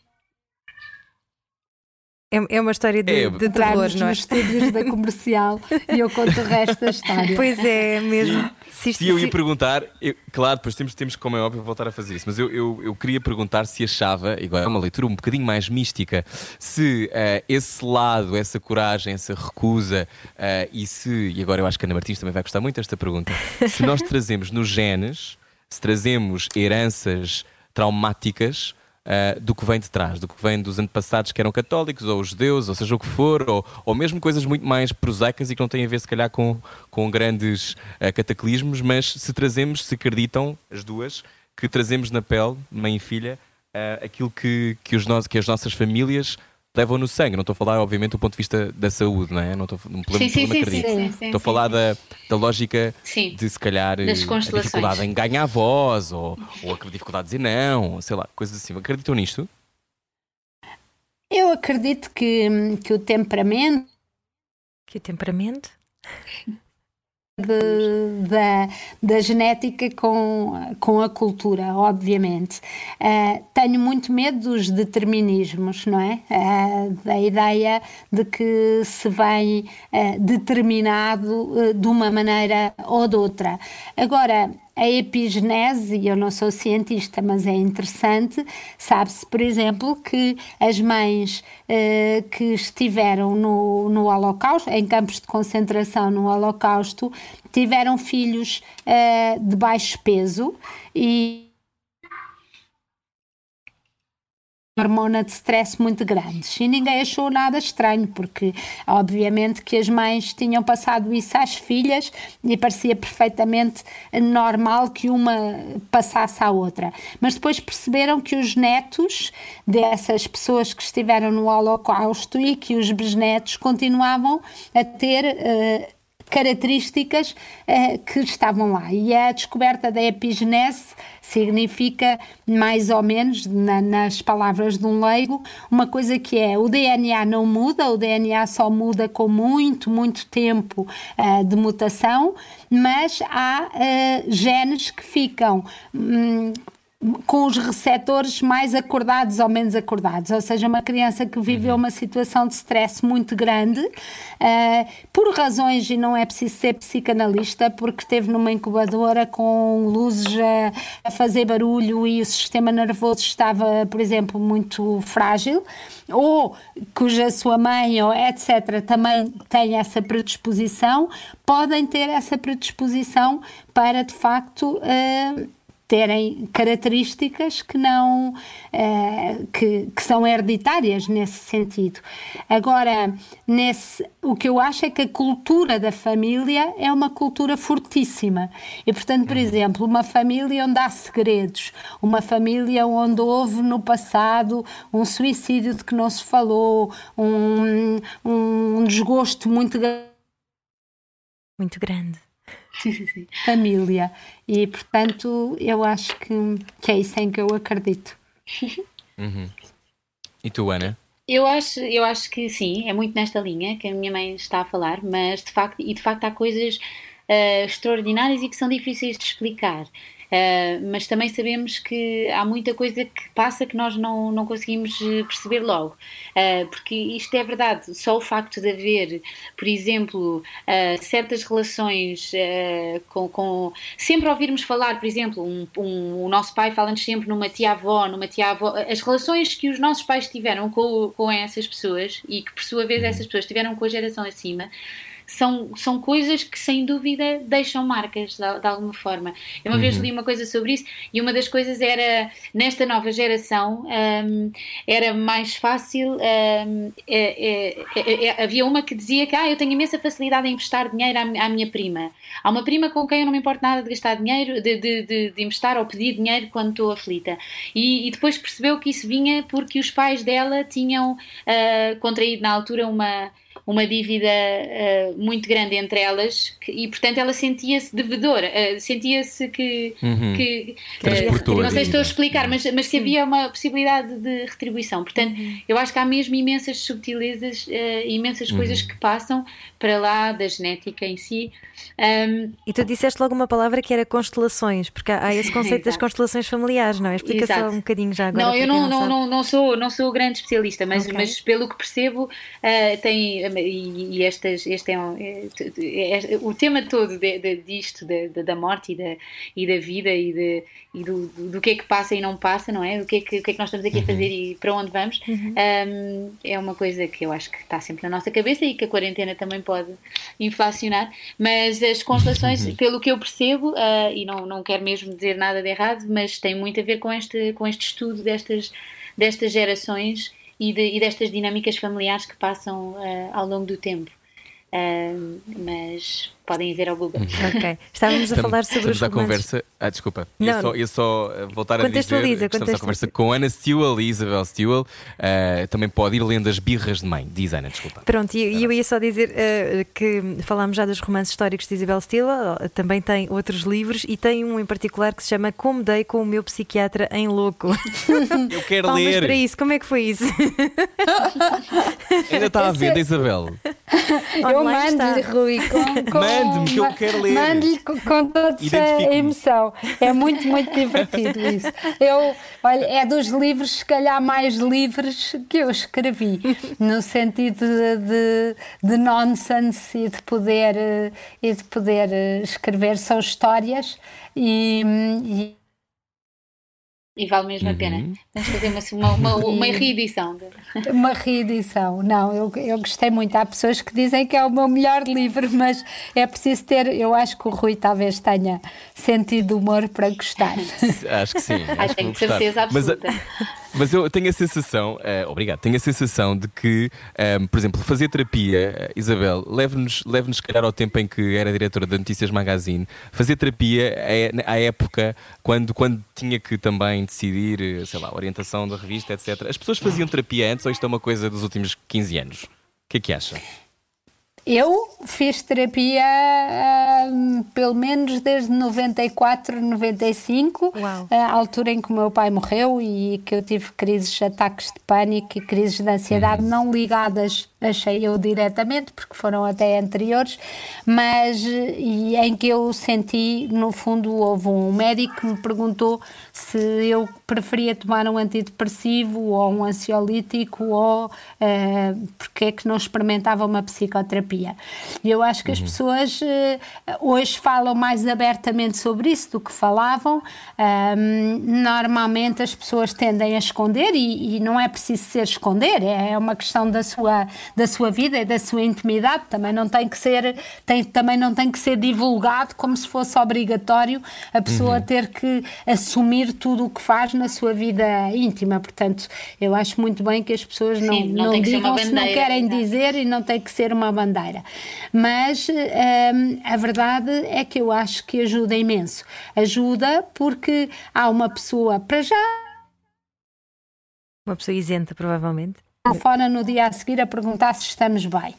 É, é uma história de, É. de terror, entrarmos não é? nos estúdios da comercial e eu conto o resto da história. Pois é, mesmo. Se Se eu ia se- perguntar, eu- claro, depois temos, temos, como é óbvio, voltar a fazer isso, mas eu, eu, eu queria perguntar se achava, e agora é uma leitura um bocadinho mais mística, se eh, esse lado, essa coragem, essa recusa, eh, e se, e agora eu acho que a Ana Martins também vai gostar muito desta pergunta, se nós trazemos nos genes, se trazemos heranças traumáticas. Eh, do que vem de trás, do que vem dos antepassados que eram católicos, ou judeus, ou seja o que for, ou, ou mesmo coisas muito mais prosaicas e que não têm a ver, se calhar, com, com grandes eh, cataclismos, mas se trazemos, se acreditam, as duas, que trazemos na pele, mãe e filha, eh, aquilo que, que, os no- que as nossas famílias levam no sangue. Não estou a falar, obviamente, do ponto de vista da saúde, não é? Não estou um problema, Sim, sim, problema sim, cardíaco. sim, sim, Estou a falar da, da lógica Sim. de, se calhar, eh, a dificuldade em ganhar voz, ou, ou a dificuldade de dizer não, ou sei lá, coisas assim. Acreditam nisto? Eu acredito que, que o temperamento Que o temperamento? De- da, da genética com, com a cultura, obviamente. Ah, tenho muito medo dos determinismos, não é? Ah, da ideia de que se vem ah, determinado de uma maneira ou de outra. Agora, a epigenese, eu não sou cientista, mas é interessante, sabe-se, por exemplo, que as mães eh, que estiveram no, no Holocausto, em campos de concentração no Holocausto, tiveram filhos eh, de baixo peso e hormona de stress muito grandes. E ninguém achou nada estranho porque obviamente que as mães tinham passado isso às filhas e parecia perfeitamente normal que uma passasse à outra. Mas depois perceberam que os netos dessas pessoas que estiveram no holocausto e que os bisnetos continuavam a ter eh, características eh, que estavam lá. E a descoberta da epigenese significa, mais ou menos, na- nas palavras de um leigo, uma coisa que é o DNA não muda, o DNA só muda com muito, muito tempo eh, de mutação, mas há eh, genes que ficam. hum, com os receptores mais acordados ou menos acordados, ou seja, uma criança que viveu uma situação de stress muito grande, eh, por razões, e não é preciso ser psicanalista, porque esteve numa incubadora com luzes a, a fazer barulho e o sistema nervoso estava, por exemplo, muito frágil, ou cuja sua mãe ou etc. também tem essa predisposição, podem ter essa predisposição para de facto. eh, terem características que não eh, que, que são hereditárias nesse sentido. Agora, nesse, o que eu acho é que a cultura da família é uma cultura fortíssima. E, portanto, por exemplo, uma família onde há segredos, uma família onde houve no passado um suicídio de que não se falou, um, um desgosto muito grande Muito grande. Família. E, portanto, eu acho que, que é isso em que eu acredito. E tu, Ana? Eu acho, eu acho que sim, é muito nesta linha que a minha mãe está a falar, mas de facto, e de facto há coisas, uh, extraordinárias e que são difíceis de explicar. Uh, mas também sabemos que há muita coisa que passa que nós não, não conseguimos eh, perceber logo. Uh, porque isto é verdade, só o facto de haver, por exemplo, uh, certas relações com, com, Sempre ouvirmos falar, por exemplo, um, um, o nosso pai fala-nos sempre numa tia-avó, numa tia-avó. As relações que os nossos pais tiveram com, com essas pessoas e que, por sua vez, essas pessoas tiveram com a geração acima são, são coisas que sem dúvida deixam marcas de, de alguma forma. Eu uma uhum. vez li uma coisa sobre isso e uma das coisas era, nesta nova geração, um, era mais fácil. Um, é, é, é, é, havia uma que dizia que ah, eu tenho imensa facilidade em emprestar dinheiro à, à, minha prima. Há uma prima com quem eu não me importo nada de gastar dinheiro, de, de, de, de emprestar ou pedir dinheiro quando estou aflita. E, e, depois percebeu que isso vinha porque os pais dela tinham uh, contraído na altura uma uma dívida uh, muito grande entre elas que, e, portanto, ela sentia-se devedora, uh, sentia-se que. Uhum. que uh, não sei se estou a explicar, mas, mas que havia uma possibilidade de retribuição. Portanto, uhum. eu acho que há mesmo imensas subtilezas, imensas uhum. coisas que passam para lá da genética em si. Um, e tu disseste logo uma palavra que era constelações, porque há esse conceito das constelações familiares, não é? Explica Exato. só um bocadinho já agora. Não, eu não, não, não, não, sou, não sou grande especialista, mas, okay. mas pelo que percebo, tem e, e estas, este é, um, é, é, é, o tema todo de, de, disto, de, de, da morte e da, e da vida e, de, e do, do, do, que é que passa e não passa, não é? O que é que, que, é que nós estamos aqui a fazer e para onde vamos, uhum. um, é uma coisa que eu acho que está sempre na nossa cabeça e que a quarentena também pode inflacionar, mas as constelações, uhum. pelo que eu percebo, uh, e não, não quero mesmo dizer nada de errado, mas tem muito a ver com este, com este estudo destas, destas gerações e, de, e destas dinâmicas familiares que passam uh, ao longo do tempo. Uh, mas podem ver ao Google. Ok. Estávamos a falar sobre estamos os à conversa. Ah, desculpa. Não. Ia, só, ia só eh, voltar a dizer que estamos à conversa com Ana Stewell e Isabel Stewell. Uh, também pode ir lendo as birras de mãe. Diz Ana, desculpa. Pronto, e eu ia só dizer uh, que falámos já dos romances históricos de Isabel Stewell. Também tem outros livros e tem um em particular que se chama Como Dei com o meu psiquiatra em louco. Eu quero Palmas ler. para isso. Como é que foi isso? Ainda está à venda, Isabel. Eu mando-lhe, Rui, com, com Mande-me que eu quero ler. Mande-lhe com, toda a emoção. É muito, muito divertido isso. Eu, olha, é dos livros, se calhar, mais livres que eu escrevi, no sentido de, de, de nonsense e de poder, e de poder escrever. São histórias e, e e vale mesmo uhum. a pena. Uhum. Vamos fazer uma, uma, uma, reedição. Uma reedição. Não, eu, eu gostei muito. Há pessoas que dizem que é o meu melhor livro, mas é preciso ter. Eu acho que o Rui talvez tenha sentido humor para gostar. Acho que sim. Acho, acho que tenho certeza absoluta. Mas, mas eu tenho a sensação, uh, obrigado, tenho a sensação de que, um, ehm, por exemplo, fazer terapia, eh, Isabel, leve-nos, leve-nos, se calhar, ao tempo em que era diretora da Notícias Magazine, fazer terapia é, à época, quando, quando tinha que também decidir, eh, sei lá, orientação da revista, etc. As pessoas faziam terapia antes ou isto é uma coisa dos últimos 15 anos? O que é que acha? Eu fiz terapia uh, pelo menos desde 94, 95, Uau. a altura em que o meu pai morreu e que eu tive crises ataques de pânico e crises de ansiedade uhum. não ligadas achei eu diretamente, porque foram até anteriores, mas e em que eu senti, no fundo, houve um médico que me perguntou se eu preferia tomar um antidepressivo ou um ansiolítico ou uh, porque é que não experimentava uma psicoterapia. E eu acho que as uhum. pessoas uh, hoje falam mais abertamente sobre isso do que falavam. Um, normalmente as pessoas tendem a esconder e, e não é preciso ser esconder, é uma questão da sua da sua vida e da sua intimidade, também não tem que ser, tem, também não tem que ser divulgado como se fosse obrigatório a pessoa uhum. ter que assumir tudo o que faz na sua vida íntima. Portanto, eu acho muito bem que as pessoas não, Sim, não, não digam se não querem dizer e não tem que ser uma bandeira. Mas hum, a verdade é que eu acho que ajuda imenso. Ajuda porque há uma pessoa, para já, uma pessoa isenta, provavelmente fora no dia a seguir a perguntar se estamos bem.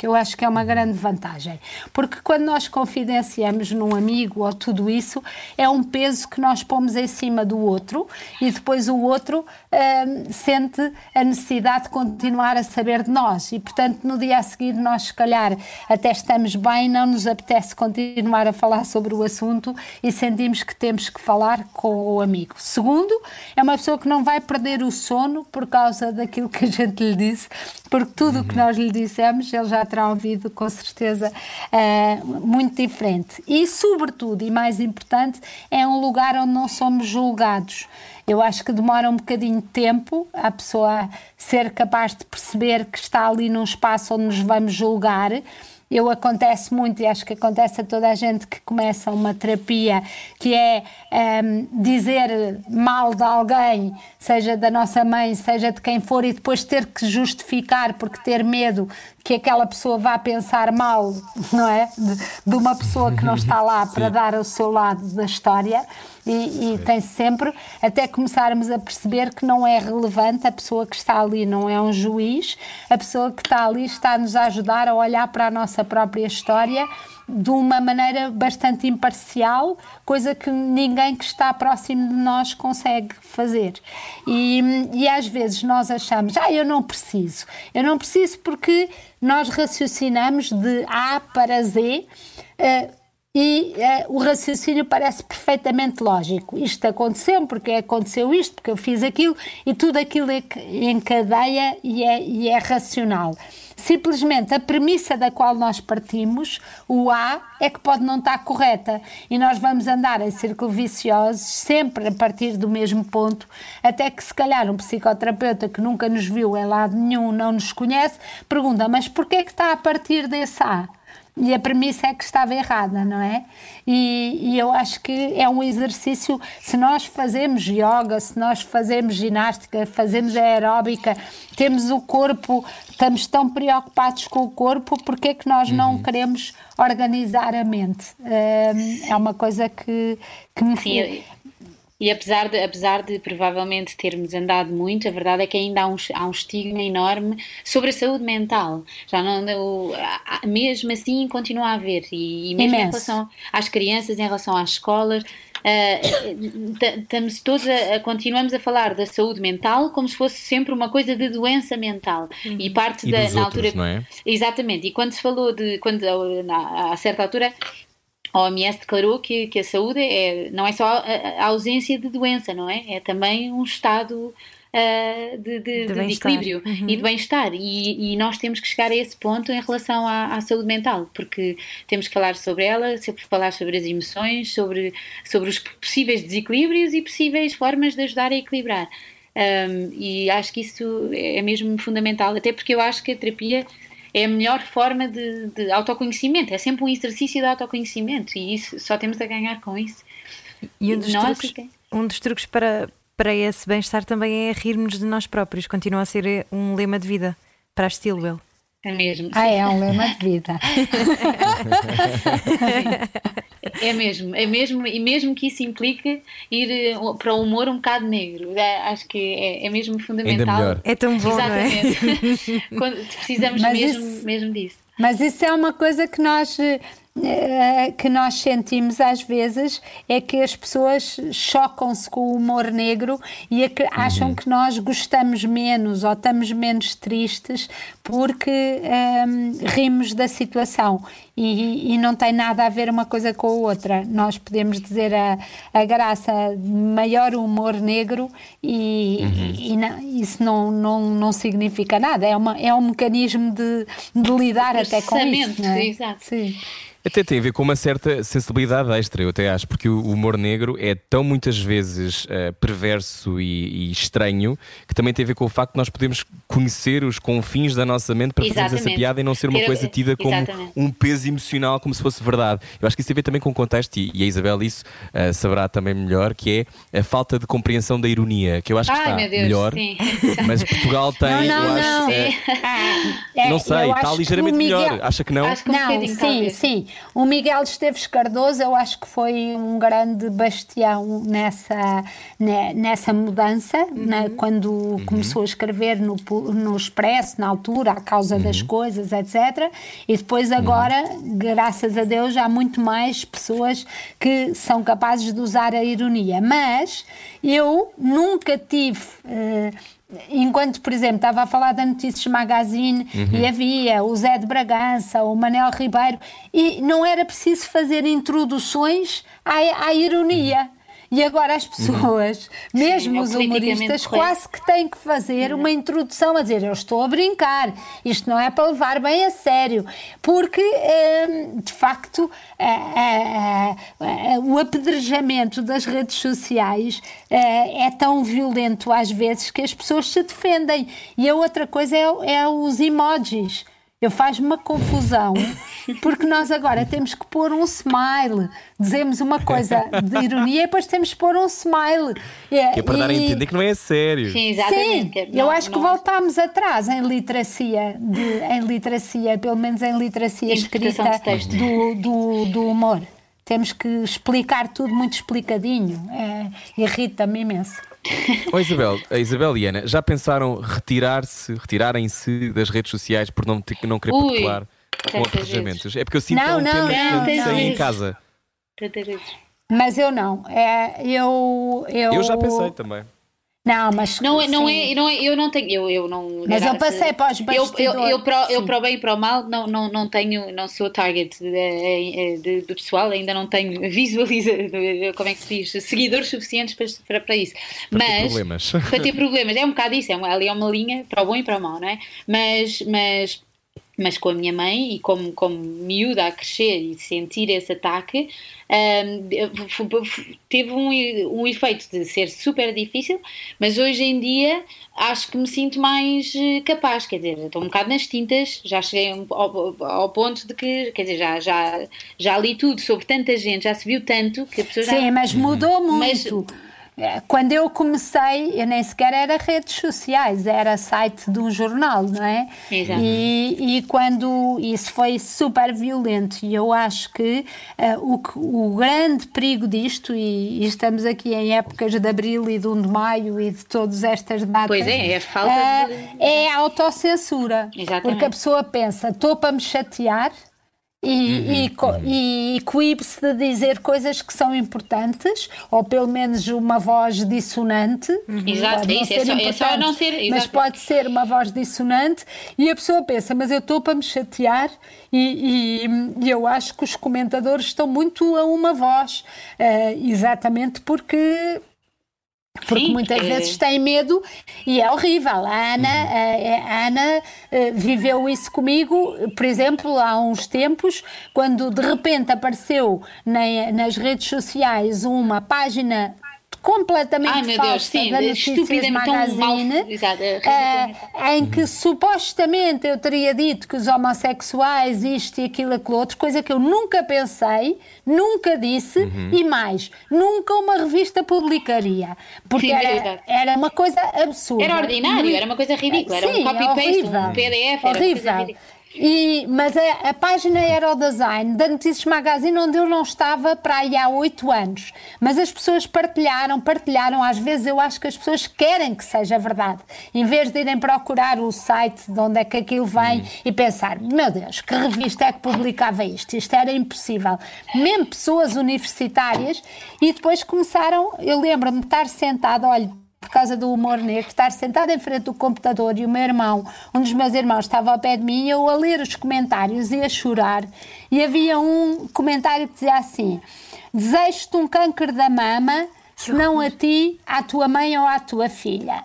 Que eu acho que é uma grande vantagem. Porque quando nós confidenciamos num amigo ou tudo isso, é um peso que nós pomos em cima do outro e depois o outro hum, sente a necessidade de continuar a saber de nós. E, portanto, no dia a seguir, nós, se calhar, até estamos bem, não nos apetece continuar a falar sobre o assunto e sentimos que temos que falar com o amigo. Segundo, é uma pessoa que não vai perder o sono por causa daquilo que a gente lhe disse, porque tudo o que nós lhe dissemos, ele já terá ouvido com certeza uh, muito diferente. E, sobretudo, e mais importante, é um lugar onde não somos julgados. Eu acho que demora um bocadinho de tempo a pessoa ser capaz de perceber que está ali num espaço onde nos vamos julgar eu acontece muito e acho que acontece a toda a gente que começa uma terapia que é um, dizer mal de alguém, seja da nossa mãe, seja de quem for, e depois ter que justificar porque ter medo que aquela pessoa vá pensar mal, não é? De, de uma pessoa que não está lá para dar o seu lado da história e, e tem sempre, até começarmos a perceber que não é relevante, a pessoa que está ali não é um juiz, a pessoa que está ali está-nos a ajudar a olhar para a nossa própria história de uma maneira bastante imparcial, coisa que ninguém que está próximo de nós consegue fazer. E, e às vezes nós achamos, ah, eu não preciso. Eu não preciso porque nós raciocinamos de A para Z. Uh, e uh, o raciocínio parece perfeitamente lógico. Isto aconteceu porque aconteceu isto, porque eu fiz aquilo, e tudo aquilo é encadeia e é, e é racional. Simplesmente a premissa da qual nós partimos, o A, é que pode não estar correta. E nós vamos andar em círculo vicioso, sempre a partir do mesmo ponto, até que se calhar um psicoterapeuta que nunca nos viu em lado nenhum, não nos conhece, pergunta: mas porquê é que está a partir desse A? E a premissa é que estava errada, não é? E, e, eu acho que é um exercício, se nós fazemos yoga, se nós fazemos ginástica, fazemos aeróbica, temos o corpo, estamos tão preocupados com o corpo, porque é que nós uhum. não queremos organizar a mente? é uma coisa que, que me... Sim, e apesar de, apesar de provavelmente termos andado muito, a verdade é que ainda há um, há um estigma enorme sobre a saúde mental. Já não, mesmo assim continua a haver. E, e mesmo Imenso. em relação às crianças, em relação às escolas, Uh, estamos todos a, a, continuamos a falar da saúde mental como se fosse sempre uma coisa de doença mental uhum. e parte e da na outros, altura é? exatamente e quando se falou de quando na, a certa altura a OMS declarou que, que a saúde é, não é só a, a ausência de doença, não é? É também um estado Uh, de, de, de, de, equilíbrio uhum. e de bem-estar. E, e, nós temos que chegar a esse ponto em relação à, à, saúde mental, porque temos que falar sobre ela, sempre falar sobre as emoções, sobre, sobre os possíveis desequilíbrios e possíveis formas de ajudar a equilibrar. Um, e acho que isso é mesmo fundamental, até porque eu acho que a terapia é a melhor forma de, de, autoconhecimento, é sempre um exercício de autoconhecimento e isso só temos a ganhar com isso. E um dos, truques, um dos truques para, para esse bem-estar também é rirmos de nós próprios, continua a ser um lema de vida para a Stilwell. É mesmo. Ah, é um lema de vida. é mesmo, é mesmo, e mesmo que isso implique ir eh, para o humor um bocado negro, é, acho que é, é mesmo fundamental. É tão bom, Exatamente. Não é? Precisamos mesmo, isso, mesmo disso. Mas isso é uma coisa que nós eh, que nós sentimos às vezes é que as pessoas chocam-se com o humor negro e é que acham uhum. que nós gostamos menos ou estamos menos tristes porque um, ehm, rimos da situação e, e, não tem nada a ver uma coisa com a outra. Nós podemos dizer a, a graça maior humor negro e, uhum. e não, isso não, não, não significa nada, é, uma, é um mecanismo de, de lidar até com isso. Não é? Exato. Sim. Até tem a ver com uma certa sensibilidade extra, eu até acho, porque o humor negro é tão muitas vezes uh, perverso e, e, estranho que também tem a ver com o facto de nós podemos conhecer os confins da nossa mente para fazermos essa piada e não ser uma coisa tida como Exatamente. um peso emocional, como se fosse verdade. Eu acho que isso tem a ver também com o contexto, e, e a Isabel isso uh, saberá também melhor, que é a falta de compreensão da ironia, que eu acho que Ai, está Deus, melhor, sim. mas Portugal tem, não, não, eu não. acho. É, não sei, está ligeiramente melhor. Acha que não? Acho que um não, sim, talvez. sim. O Miguel Esteves Cardoso eu acho que foi um grande bastião nessa, ne- nessa mudança, né, quando começou a escrever no, no Expresso, na altura, a causa das coisas, etc. E depois agora, graças a Deus, há muito mais pessoas que são capazes de usar a ironia. Mas eu nunca tive. eh, Enquanto, por exemplo, estava a falar da Notícias Magazine e havia o Zé de Bragança, o Manel Ribeiro, e não era preciso fazer introduções à, à ironia. E agora as pessoas, mesmo é o os humoristas, quase que têm que fazer uma introdução a dizer: Eu estou a brincar, isto não é para levar bem a sério. Porque, hum, de facto, o apedrejamento das redes sociais eh, é tão violento às vezes que as pessoas se defendem. E a outra coisa é, é os emojis. Eu faz-me uma confusão porque nós agora temos que pôr um smile. Dizemos uma coisa de ironia e depois temos que pôr um smile. Que é para dar a E- entender que não é sério. Sim, Sim, exatamente. eu Não- acho que não- voltámos atrás em literacia, de- em literacia, pelo menos em literacia escrita do, do, do humor. Temos que explicar tudo muito explicadinho. É, Irrita-me imenso. Ó Isabel, a Isabel e Ana, já pensaram retirar-se, retirarem-se das redes sociais por não, ter- não querer Ui, protelar com apedrejamentos? É porque eu sinto Não, que é um não, tema não, que não. em casa. Mas eu não. É, eu, eu, Eu já pensei também. Não, mas. Não é, não, é, não é, eu não tenho, eu, eu não. Mas eu era- passei para os eu, eu, eu, bastidores, para, eu para o bem e para o mal não, não, não tenho, não sou target de, de, de pessoal, ainda não tenho visualiza, como é que se diz, seguidores suficientes para, para, para isso. Para ter Mas problemas. para ter problemas, é um bocado isso, é uma, ali é uma linha para o bom e para o mau, não é? Mas, mas, mas com a minha mãe e como, como miúda a crescer e sentir esse ataque, f- f- teve um, um efeito de ser super difícil, mas hoje em dia acho que me sinto mais eh, capaz, quer dizer, estou um bocado nas tintas, já cheguei um- ao, ao ponto de que, quer dizer, já, já, já li tudo sobre tanta gente, já se viu tanto que a pessoa já... Sim, mas mudou Mas- muito. É, Quando eu comecei, eu nem sequer era redes sociais, era site de um jornal, não é? Exato. E, e quando isso foi super violento, e eu acho que, eh, o, que- o grande perigo disto, e, e estamos aqui em épocas de abril e de 1 de maio e de todas estas datas, Pois é, é a falta eh, de- é a autocensura. Exatamente. Porque a pessoa pensa, estou para me chatear. E, e, co- e coíbe-se de dizer coisas que são importantes, ou pelo menos uma voz dissonante. Exato, Pode é isso, é só- é só não ser- Mas exato. pode ser uma voz dissonante, e a pessoa pensa, mas eu estou para me chatear, e, e- e eu acho que os comentadores estão muito a uma voz, eh, exatamente porque porque Sim, muitas porque- vezes têm medo e é horrível. A Ana, a, a Ana eh, viveu isso comigo, por exemplo, há uns tempos, quando de repente apareceu na- nas redes sociais uma página completamente Ai, falsa Deus, sim, da Notícias mal- Magazine exato, é, eh, em que supostamente eu teria dito que os homossexuais isto e aquilo, aquilo outro, coisa que eu nunca pensei, nunca disse Uhum. e mais, nunca uma revista publicaria. Porque Sim, era, verdade. era uma coisa absurda. Era ordinário, era uma coisa ridícula, era um Sim, copy-paste, horrível. um PDF, era uma coisa horrível. ridícula. E, mas a, a página era o design da Notícias Magazine, onde eu não estava para aí há oito anos. Mas as pessoas partilharam, partilharam. Às vezes eu acho que as pessoas querem que seja verdade. Em vez de irem procurar o site de onde é que aquilo vem e pensar: meu Deus, que revista é que publicava isto? Isto era impossível. Mesmo pessoas universitárias. E depois começaram, eu lembro-me de estar sentada, olha por causa do humor negro, estar sentada em frente do computador e o meu irmão, um dos meus irmãos, estava ao pé de mim e eu a ler os comentários e a chorar. E havia um comentário que dizia assim: Desejo-te um câncer da mama, se não a ti, à tua mãe ou à tua filha.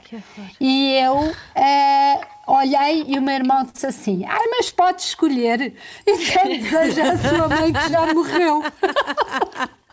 E eu. eh, Olhei e o meu irmão disse assim: Ai, mas pode escolher. Então deseja a sua mãe que já morreu.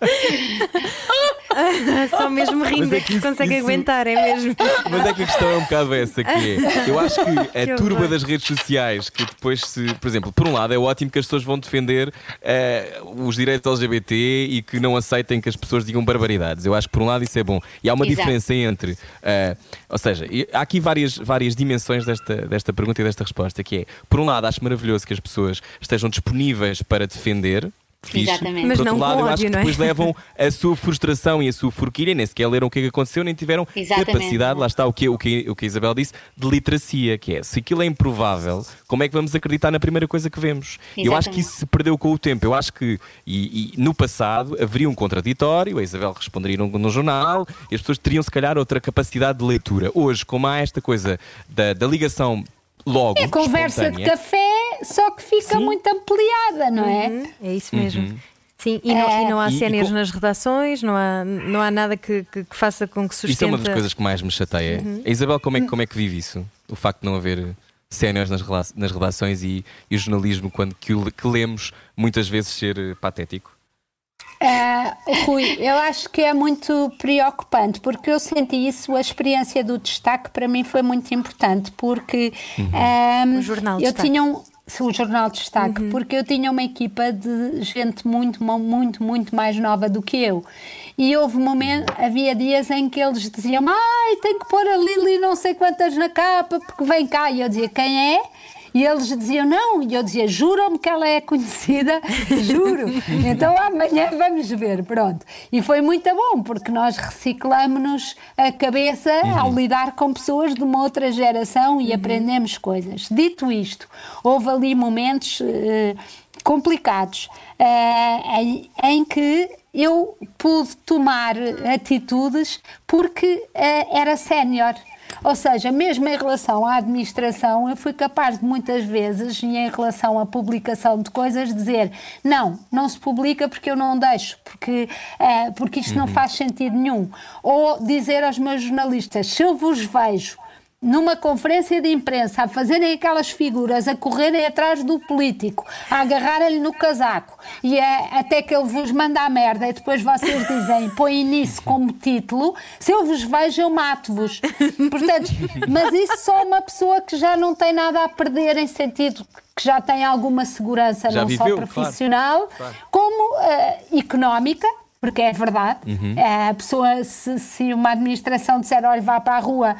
Só mesmo rindo Mas é é que que se isso- consegue isso- aguentar, é mesmo. Mas é que a questão é um bocado essa, que é, eu acho que Que a turba horror. das redes sociais, que depois se, por exemplo, por um lado é ótimo que as pessoas vão defender eh, os direitos LGBT e que não aceitem que as pessoas digam barbaridades. Eu acho que por um lado isso é bom. E há uma Exato. diferença entre, eh, ou seja, há aqui várias, várias dimensões desta, desta pergunta e desta resposta, que é, por um lado acho maravilhoso que as pessoas estejam disponíveis para defender, fixe. Exatamente. Mas não lado, com eu acho ódio, que não é? depois levam a sua frustração e a sua forquilha, nem sequer leram o que é que aconteceu, nem tiveram Exatamente. capacidade, lá está o que, o, que, o que a Isabel disse, de literacia, que é, se aquilo é improvável, como é que vamos acreditar na primeira coisa que vemos? E Eu acho que isso se perdeu com o tempo. Eu acho que, e, e no passado, haveria um contraditório, a Isabel responderia no, no jornal, e as pessoas teriam, se calhar, outra capacidade de leitura. Hoje, como há esta coisa da, da ligação logo, É conversa de café, só que fica Sim. muito ampliada, não é? Uhum, É isso mesmo. Sim, e não, É. e não há séniores com- nas redações, não há, não há nada que, que- que faça com que sustente. Isso é uma das coisas que mais me chateia. A Isabel, como é, que- como é que vive isso? O facto de não haver séniores nas, nas redações e, e o jornalismo, quando que, que lemos muitas vezes ser eh, patético? Ah, Rui, eu acho que é muito preocupante, porque eu senti isso, a experiência do destaque para mim foi muito importante, porque ahm, O jornal eu Destaque. tinha um, o jornal de destaque, porque eu tinha uma equipa de gente muito, mu- muito, muito mais nova do que eu. E houve momento, havia dias em que eles diziam: Ai, tem que pôr a Lili não sei quantas na capa, porque vem cá. E eu dizia: Quem é? E eles diziam não, e eu dizia, juram-me que ela é conhecida, juro. Então amanhã vamos ver, pronto. E foi muito bom, porque nós reciclamos-nos a cabeça ao lidar com pessoas de uma outra geração e aprendemos coisas. Dito isto, houve ali momentos eh, complicados eh, em, em que eu pude tomar atitudes porque eh, era sénior. Ou seja, mesmo em relação à administração, eu fui capaz de muitas vezes, e em relação à publicação de coisas, dizer não, não se publica porque eu não deixo, porque, eh, porque isto não faz sentido nenhum. Ou dizer aos meus jornalistas, se eu vos vejo numa conferência de imprensa a fazerem aquelas figuras, a correrem atrás do político, a agarrarem-lhe no casaco e a- até que ele vos manda a merda e depois vocês dizem, põem nisso como título, se eu vos vejo eu mato-vos. Portanto, mas isso só uma pessoa que já não tem nada a perder em sentido que já tem alguma segurança, Já não viveu, só claro. profissional, como eh, económica, porque é verdade. Uhum. Eh, a pessoa, se, se uma administração disser, olha, vá para a rua,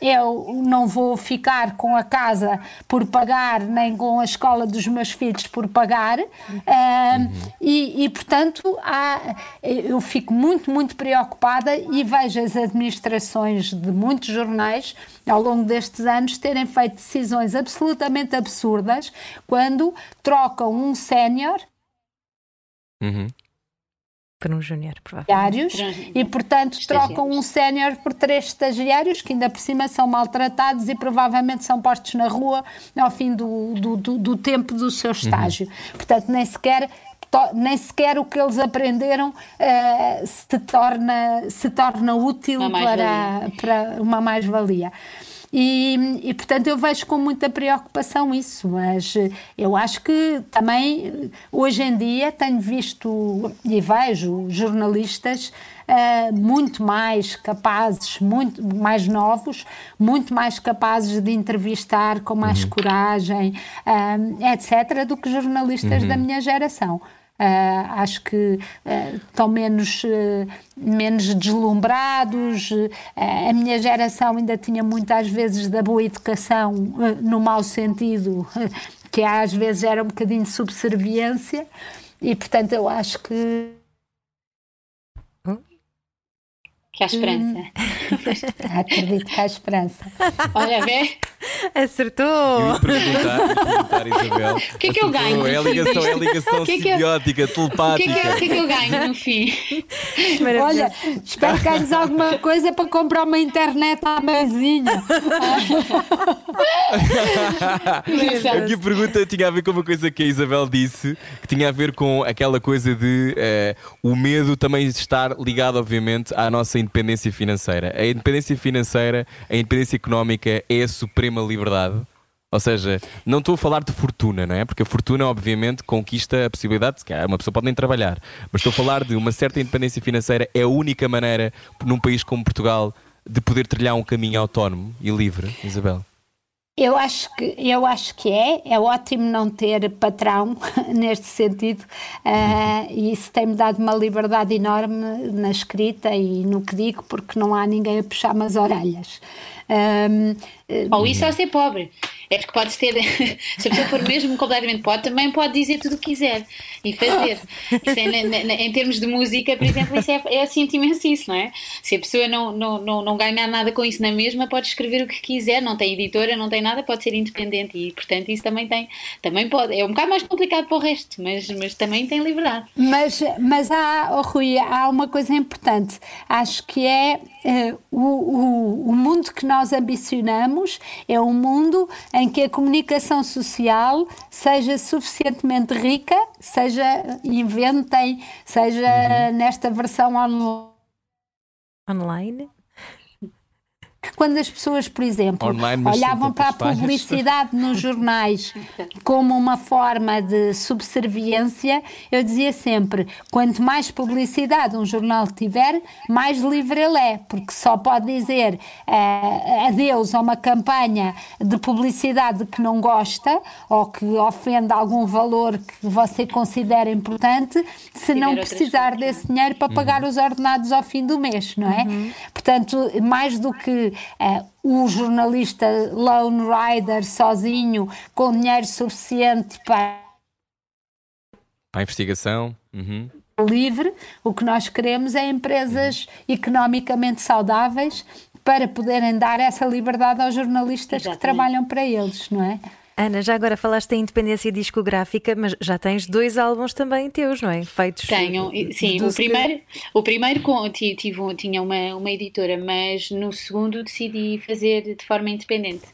eu não vou ficar com a casa por pagar, nem com a escola dos meus filhos por pagar. Ah, e, e, portanto, há- eu fico muito, muito preocupada e vejo as administrações de muitos jornais ao longo destes anos terem feito decisões absolutamente absurdas quando trocam um sénior Uhum. Para um júnior, provavelmente. estagiários e, portanto, trocam um sénior por três estagiários que ainda por cima são maltratados e provavelmente são postos na rua ao fim do, do, do- do tempo do seu estágio. Portanto, nem sequer. to- Nem sequer o que eles aprenderam eh, se, torna, se torna útil Uma para, para uma mais-valia. E, e, portanto, eu vejo com muita preocupação isso, mas eh, eu acho que também, eh, hoje em dia, tenho visto e vejo jornalistas eh, muito mais capazes, muito mais novos, muito mais capazes de entrevistar com mais coragem, eh, etc., do que jornalistas da minha geração. Ah, acho que ah, estão menos, eh, menos deslumbrados. Ah, a minha geração ainda tinha muitas vezes da boa educação, no mau sentido, que às vezes era um bocadinho de subserviência, e portanto eu acho que Que há esperança. acredito que há esperança. Olha, vê? Eu Acertou! ia perguntar, Isabel. O que é que eu ganho É a ligação, é a ligação que é que eu- simbiótica, O que, é telepática. que, eu- o que é que eu ganho no fim? Olha, espero que ganhes alguma coisa para comprar uma internet à mãezinha. A pergunta tinha a ver com uma coisa que a Isabel disse, que tinha a ver com aquela coisa de eh, o medo também estar ligado, obviamente, à nossa independência financeira. A independência financeira, a independência económica é a suprema liberdade. Ou seja, não estou a falar de fortuna, não é? Porque a fortuna, obviamente, conquista a possibilidade de que uma pessoa pode nem trabalhar. Mas estou a falar de uma certa independência financeira, é a única maneira, num país como Portugal, de poder trilhar um caminho autónomo e livre, Isabel. Eu acho que, eu acho que é. É ótimo não ter patrão neste sentido. Uh, e isso tem-me dado uma liberdade enorme na escrita e no que digo, porque não há ninguém a puxar-me as orelhas. Um, Ou isso é ser pobre. É porque pode ter, se a pessoa for mesmo completamente pobre, também pode dizer tudo o que quiser e fazer. É, em termos de música, por exemplo, isso é, é assim imenso isso, não é? Se a pessoa não, não, não, não ganhar nada com isso na mesma, pode escrever o que quiser, não tem editora, não tem nada, pode ser independente e, portanto, isso também tem, também pode. É um bocado mais complicado para o resto, mas, mas também tem liberdade. Mas, mas há, oh Rui, há uma coisa importante. Acho que é uh, o, o, o mundo que nós ambicionamos é um mundo em que a comunicação social seja suficientemente rica, seja inventem, seja uhum. nesta versão online. Online? Quando as pessoas, por exemplo, Online, olhavam para a publicidade nos jornais como uma forma de subserviência, eu dizia sempre: quanto mais publicidade um jornal tiver, mais livre ele é, porque só pode dizer uh, adeus a uma campanha de publicidade que não gosta ou que ofende algum valor que você considera importante, se não precisar desse dinheiro para pagar uhum. os ordenados ao fim do mês, não é? Uhum. Portanto, mais do que uh, o jornalista lone rider sozinho com dinheiro suficiente para para a investigação uhum. livre, o que nós queremos é empresas uhum. economicamente saudáveis para poderem dar essa liberdade aos jornalistas Exatamente. que trabalham para eles, não é? Ana, já agora falaste em independência discográfica, mas já tens dois álbuns também teus, não é? Feitos. Tenho, sim. O primeiro, o primeiro tive, tinha uma, uma editora, mas no segundo decidi fazer de forma independente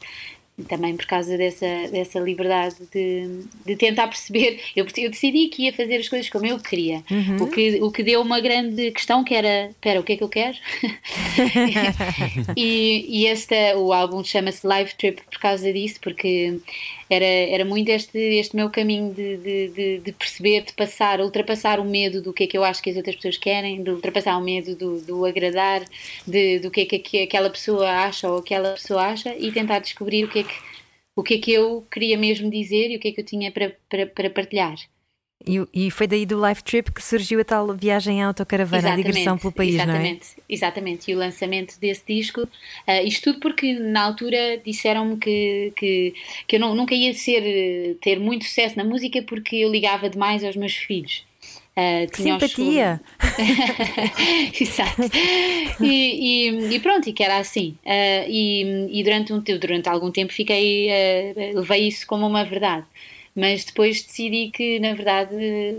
também por causa dessa, dessa liberdade de, de tentar perceber. Eu, eu decidi que ia fazer as coisas como eu queria, uhum. o, que, o que deu uma grande questão que era: espera, o que é que eu quero? e, e este, o álbum chama-se Live Trip por causa disso, porque era, era muito este, este meu caminho de, de, de, perceber, de passar, ultrapassar o medo do que é que eu acho que as outras pessoas querem, de ultrapassar o medo do, do agradar, de, do que é que aquela pessoa acha ou aquela pessoa acha e tentar descobrir o que é que, o que, é que eu queria mesmo dizer e o que é que eu tinha para, para, para partilhar. E, e, foi daí do Life Trip que surgiu a tal viagem à autocaravana, exatamente, a digressão pelo país, exatamente, não é? Exatamente, e o lançamento desse disco, uh, isto tudo porque na altura disseram-me que, que, que eu não, nunca ia ser, ter muito sucesso na música porque eu ligava demais aos meus filhos. Uh, Simpatia! Exato. E, e, e, pronto, e que era assim. Uh, e, e durante, um, durante algum tempo fiquei, uh, levei isso como uma verdade mas depois decidi que na verdade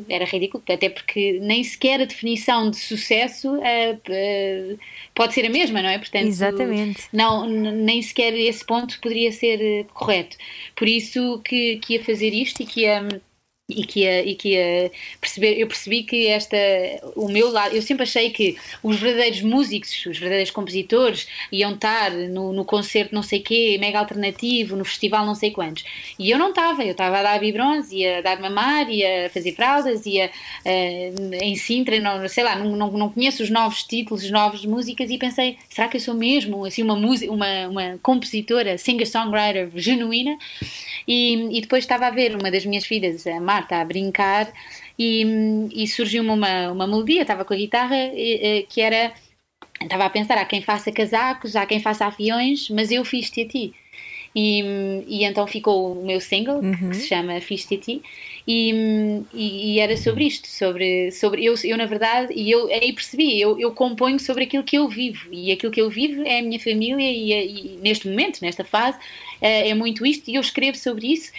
era ridículo, até porque nem sequer a definição de sucesso uh, uh, pode ser a mesma, não é? Portanto, Exatamente. Não, nem sequer esse ponto poderia ser eh, correto. Por isso que, que ia fazer isto e que ia e que ia, e que ia perceber, eu percebi que esta, o meu lado, eu sempre achei que os verdadeiros músicos, os verdadeiros compositores iam estar no, no concerto não sei quê, mega alternativo, no festival não sei quantos. E eu não estava, eu estava a dar biberons, ia dar mamar, ia fazer fraldas, ia uh, em Sintra, não, sei lá, não, não, não conheço os novos títulos, as novas músicas e pensei, será que eu sou mesmo assim uma, uma, uma compositora, singer-songwriter genuína? E, e depois estava a ver uma das minhas filhas, a Marta, a brincar, e, e surgiu-me uma, uma melodia, estava com a guitarra, que era. Estava a pensar, há quem faça casacos, há quem faça aviões, mas eu fiz-te a ti. E, e, então ficou o meu single, uhum. que se chama Fiz-te a ti, e, e, e, era sobre isto, sobre, sobre eu, eu na verdade, e eu aí percebi, eu, eu componho sobre aquilo que eu vivo, e aquilo que eu vivo é a minha família, e, neste momento, nesta fase, é, é muito isto, e eu escrevo sobre isso,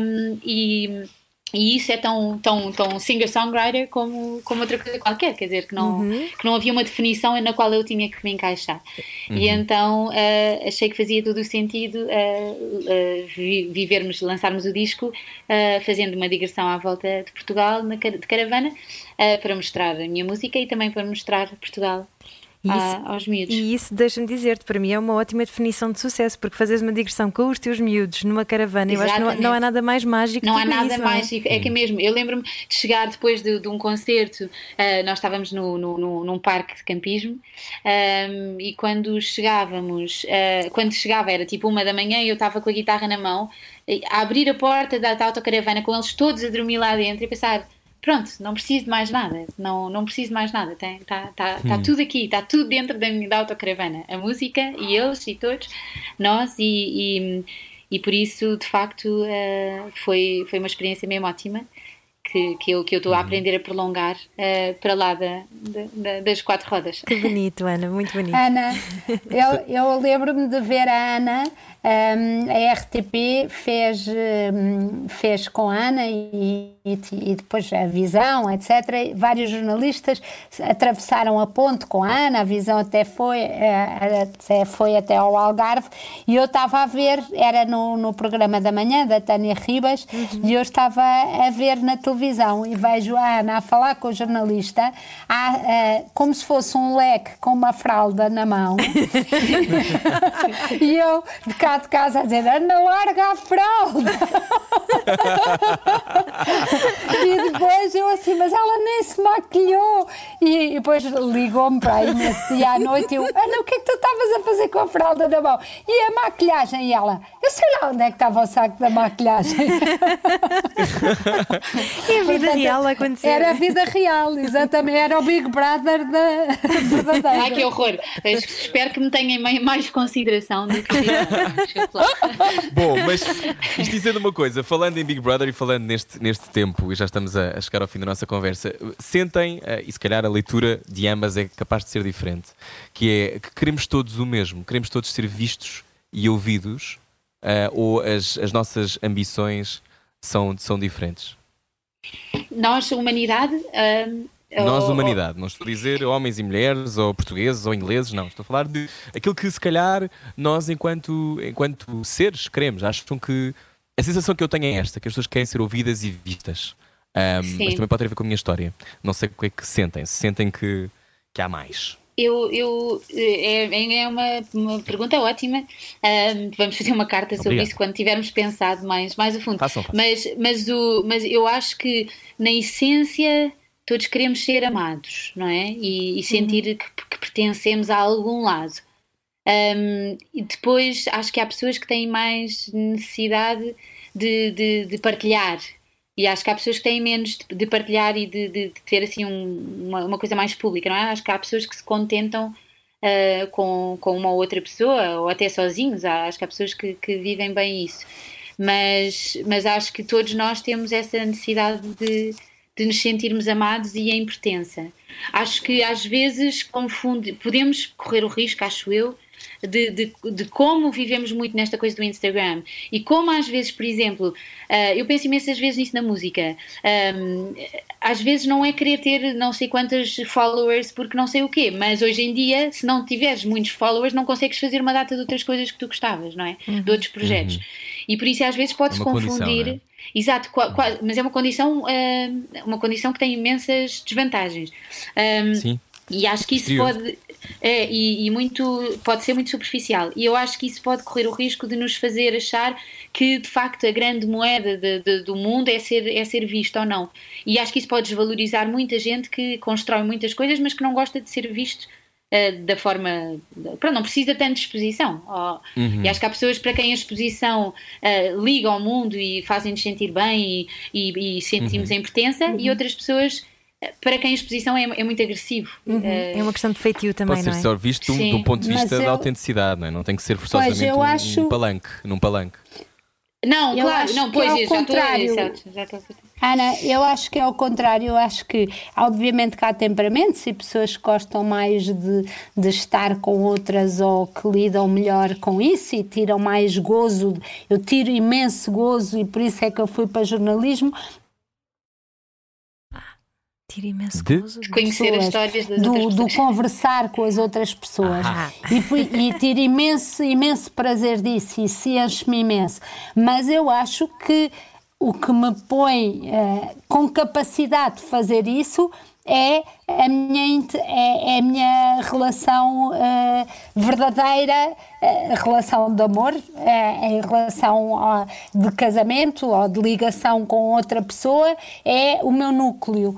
um, e e isso é tão, tão, tão singer-songwriter como, como outra coisa qualquer, quer dizer, que não, uhum. que não havia uma definição na qual eu tinha que me encaixar. Uhum. E então uh, achei que fazia todo o sentido uh, uh, vivermos, lançarmos o disco fazendo uma digressão à volta de Portugal na, de caravana para mostrar a minha música e também para mostrar Portugal E a- isso- aos miúdos. E isso, deixa-me dizer-te, para mim é uma ótima definição de sucesso, porque fazeres uma digressão com os teus miúdos numa caravana, eu acho que não, Exatamente. não há nada mais mágico Não do há que nada isso, não é? mágico, é que mesmo. Eu lembro-me de chegar depois de, de um concerto, ah, nós estávamos no, no- no- num parque de campismo ahm, e quando chegávamos, ah, quando chegava era tipo uma da manhã e eu estava com a guitarra na mão, a abrir a porta da, da autocaravana com eles todos a dormir lá dentro e pensar. Pronto, não preciso de mais nada, não, não preciso de mais nada, está tá, tá, tá tudo aqui, está tudo dentro da, da autocaravana, a música e eles e todos, nós e, e, e por isso, de facto, eh, foi, foi uma experiência mesmo ótima que, que eu que eu estou a aprender a prolongar eh, para lá da, da- da- das quatro rodas. Que bonito, Ana, muito bonito. Ana, eu, eu lembro-me de ver a Ana, hum, a RTP fez, fez com a Ana e, e, e depois a Visão, etc. Vários jornalistas atravessaram a ponte com a Ana, a Visão até foi, eh, até, foi até ao Algarve. E eu estava a ver, era no, no programa da manhã da Tânia Ribas e eu estava a ver na televisão e vejo a Ana a falar com o jornalista a- eh, como se fosse um leque com uma fralda na mão. E eu de cá de casa a dizer Ana larga a fralda e depois eu assim mas ela nem se maquilhou e, e depois ligou-me para aí nesse dia à noite e eu Ana o que é que tu estavas a fazer com a fralda na mão e a maquilhagem e ela eu sei lá onde é que estava o saco da maquilhagem É a vida Portanto, real a acontecer. Era a vida real, exatamente. Era o Big Brother da verdadeira. Ai que horror! Espero que me tenham mai- mais consideração do que Bom, mas isto dizendo uma coisa, falando em Big Brother e falando neste, neste tempo, e já estamos a, a chegar ao fim da nossa conversa, sentem, eh, e se calhar a leitura de ambas é capaz de ser diferente, que é que queremos todos o mesmo, queremos todos ser vistos e ouvidos, eh, ou as, as nossas ambições são, são diferentes? Nós, humanidade. ahm, Nós, ou- humanidade, não estou a dizer homens e mulheres, ou portugueses, ou ingleses, não. Estou a falar de aquilo que, se calhar, nós, enquanto, enquanto seres, queremos. Acham que. A sensação que eu tenho é esta: que as pessoas querem ser ouvidas e vistas. Sim. mas também pode ter a ver com a minha história. Não sei o que é que sentem. Se sentem que, que há mais. Eu, eu, é, é uma, uma pergunta ótima. Ahm, vamos fazer uma carta sobre Obrigado. isso quando tivermos pensado mais, mais a fundo. Façam, façam. Mas, mas, o, mas eu acho que, na essência, todos queremos ser amados, não é? E, e sentir que, que pertencemos a algum lado. Ahm, e depois acho que há pessoas que têm mais necessidade de, de, de partilhar. E acho que há pessoas que têm menos de, de partilhar e de, ter assim um- uma, uma coisa mais pública, não é? Acho que há pessoas que se contentam ah, com, com uma outra pessoa ou até sozinhos. Acho que há pessoas que, que vivem bem isso. Mas, mas acho que todos nós temos essa necessidade de, de nos sentirmos amados e em pertença. Acho que às vezes confunde, podemos correr o risco, acho eu, de, de, de como vivemos muito nesta coisa do Instagram e como às vezes, por exemplo, ah, eu penso imensas vezes nisso na música. Ahm, às vezes não é querer ter não sei quantas followers porque não sei o quê, mas hoje em dia, se não tiveres muitos followers, não consegues fazer uma data de outras coisas que tu gostaves, não é? De outros projetos. E por isso às vezes podes É confundir. é? Exato, qua- qua- mas é uma condição, ah, uma condição que tem imensas desvantagens. Ahm, Sim. e acho que isso Exterior. pode é, e, e muito pode ser muito superficial. E eu acho que isso pode correr o risco de nos fazer achar que de facto a grande moeda de- de- do mundo é ser, é ser visto ou não. E acho que isso pode desvalorizar muita gente que constrói muitas coisas, mas que não gosta de ser visto eh, da forma. Pronto, não precisa tanto de exposição. Ó, E acho que há pessoas para quem a exposição eh, liga ao mundo e fazem-nos sentir bem e, e- e sentimos em pertença, e outras pessoas eh, para quem a exposição é, é muito agressivo. Eh, É uma questão de feitio também, Pode não ser é? só visto de um- um ponto de vista da eu- autenticidade, não é? Não tem que ser forçosamente eu um- um, acho- palanque. Num palanque. Não, Eu claro, acho não, pois é ao eu já estou a contrário. já estou a- Ana, eu acho que é ao contrário, eu acho que obviamente que há temperamentos e pessoas que gostam mais de, de estar com outras ou que lidam melhor com isso e tiram mais gozo. Eu tiro imenso gozo e por isso é que eu fui para jornalismo, Tira imenso De- gozo. conhecer as histórias das do, do conversar com as outras pessoas e, pu- e tiro imenso, imenso prazer disso e se enche-me imenso. Mas eu acho que o que me põe eh, com capacidade de fazer isso é a minha, é, é a minha relação eh, verdadeira, a relação de amor, é a relação ó, de casamento ou de ligação com outra pessoa, é o meu núcleo.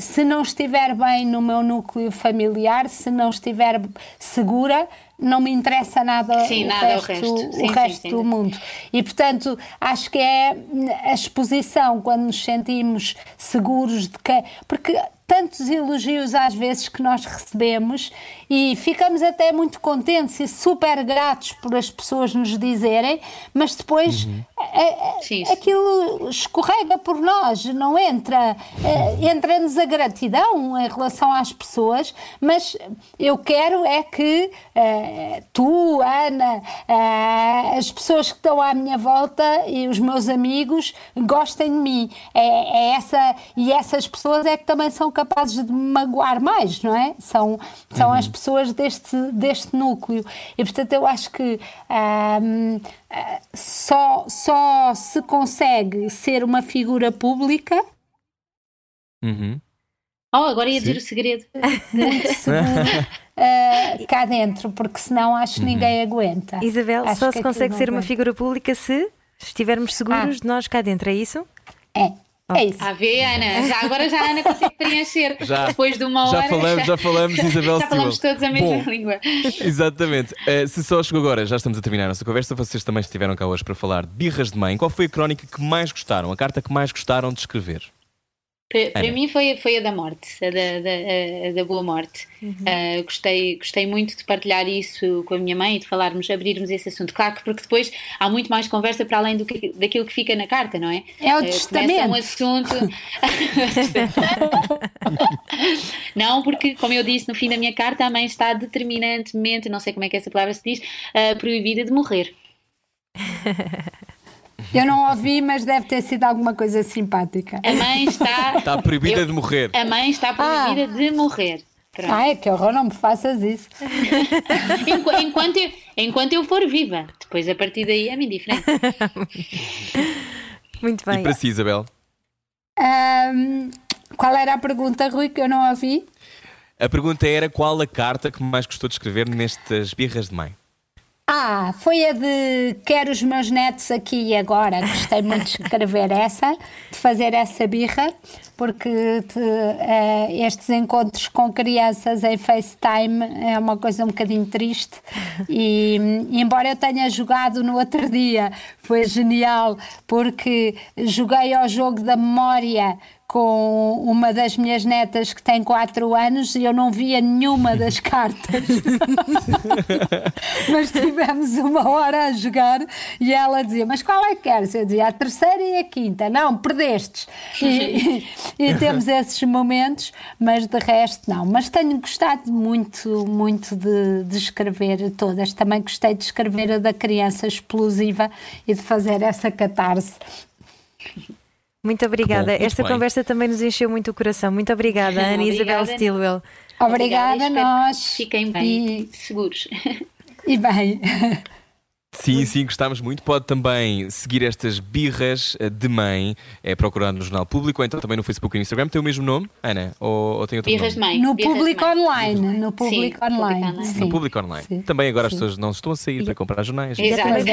Se não estiver bem no meu núcleo familiar, se não estiver segura, não me interessa nada, Sim, o, nada o resto, resto. o Sim, sim, resto sim. do mundo. E, portanto, acho que é a exposição quando nos sentimos seguros de que. Porque tantos elogios às vezes que nós recebemos e ficamos até muito contentes e super gratos por as pessoas nos dizerem, mas depois a- a- Sim, sim. aquilo escorrega por nós, não entra. eh, Entra-nos a gratidão em relação às pessoas, mas eu quero é que eh, tu, Ana, eh, as pessoas que estão à minha volta e os meus amigos gostem de mim. É, é essa, e essas pessoas é que também são capazes de me magoar mais, não é? São, são as pessoas deste, deste núcleo. E portanto eu acho que ahm, ah, só, só se consegue ser uma figura pública Uhum. Oh, agora ia dizer o segredo. ah, cá dentro, porque senão acho que ninguém aguenta. Isabel, Acho só se consegue ser uma figura pública se estivermos seguros de nós cá dentro, é isso? É, é isso. A ver, Ana, já, agora já a Ana consegue preencher. Já. Depois de uma Já hora. falamos, já falamos, Isabel Já falamos todos a mesma Bom. língua. Exatamente. Eh, se só chegou agora, já estamos a terminar a nossa conversa. Vocês também estiveram cá hoje para falar de birras de mãe. Qual foi a crónica que mais gostaram? A carta que mais gostaram de escrever? Para, mim foi, foi a da morte, a da, da, a da boa morte. Ah, gostei, gostei muito de partilhar isso com a minha mãe e de falarmos, abrirmos esse assunto. Claro que porque depois há muito mais conversa para além do que, daquilo que fica na carta, não é? É o Ah, testamento. Um assunto. não, porque, como eu disse no fim da minha carta, a mãe está determinantemente, não sei como é que essa palavra se diz, ah, proibida de morrer. Eu não ouvi, mas deve ter sido alguma coisa simpática. A mãe está. Está proibida Eu- de morrer. A mãe está proibida de morrer. Pronto. Ai, que horror, não me faças isso. Enqu- enquanto, eu, enquanto eu for viva. Depois, a partir daí, é-me indiferente. Muito E bem. para si, Isabel? Ahm, qual era a pergunta, Rui, que eu não ouvi? A pergunta era qual a carta que mais gostou de escrever nestas birras de mãe? Ah, foi a de quero os meus netos aqui e agora. Gostei muito de escrever essa, de fazer essa birra, porque eh, estes encontros com crianças em FaceTime é uma coisa um bocadinho triste. E embora eu tenha jogado no outro dia, foi genial, porque joguei ao jogo da memória com uma das minhas netas que tem 4 anos e eu não via nenhuma das cartas. Mas tivemos uma hora a jogar e ela dizia: Mas qual é que queres? Eu dizia: A terceira e a quinta. Não, perdestes. E, e- e temos esses momentos, mas de resto não. Mas tenho gostado muito, muito de, de escrever todas. Também gostei de escrever a da criança explosiva e de fazer essa catarse. Muito obrigada. Bom, Esta bem. conversa também nos encheu muito o coração. Muito obrigada, Ana e Isabel Obrigada, Stilwell. Obrigada, a espero nós. que Fiquem bem, E, seguros. e bem. Sim, sim, gostámos muito. Pode também seguir estas birras de mãe, é procurar no Jornal Público ou então também no Facebook e no Instagram. Tem o mesmo nome, Ana? Ou, ou tem outro Birras de nome? mãe. No birras de público mãe. online. No público Sim, online. sim. No Público Online. Sim. Também agora as pessoas não estão a sair para comprar jornais. É, exatamente.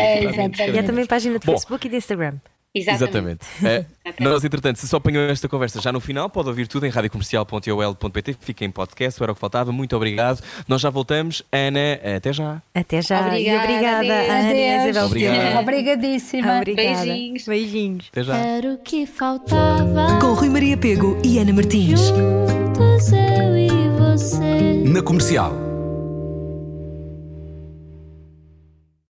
E há também página de Bom. Facebook e de Instagram. Exatamente. Exatamente. Eh, nós, entretanto, se só apanhou esta conversa já no final, pode ouvir tudo em radiocomercial.ol.pt. Fica em podcast, era o que faltava. Muito obrigado. Nós já voltamos. Ana, até já. Até já. e Obrigada, obrigada, adeus. Ana e. Isabel Obrigado. Stilwell. Obrigadíssima. Obrigada. Beijinhos. Beijinhos. Até já. Era o que faltava. Com Rui Maria Pego e Ana Martins. Juntos eu e você. Na comercial.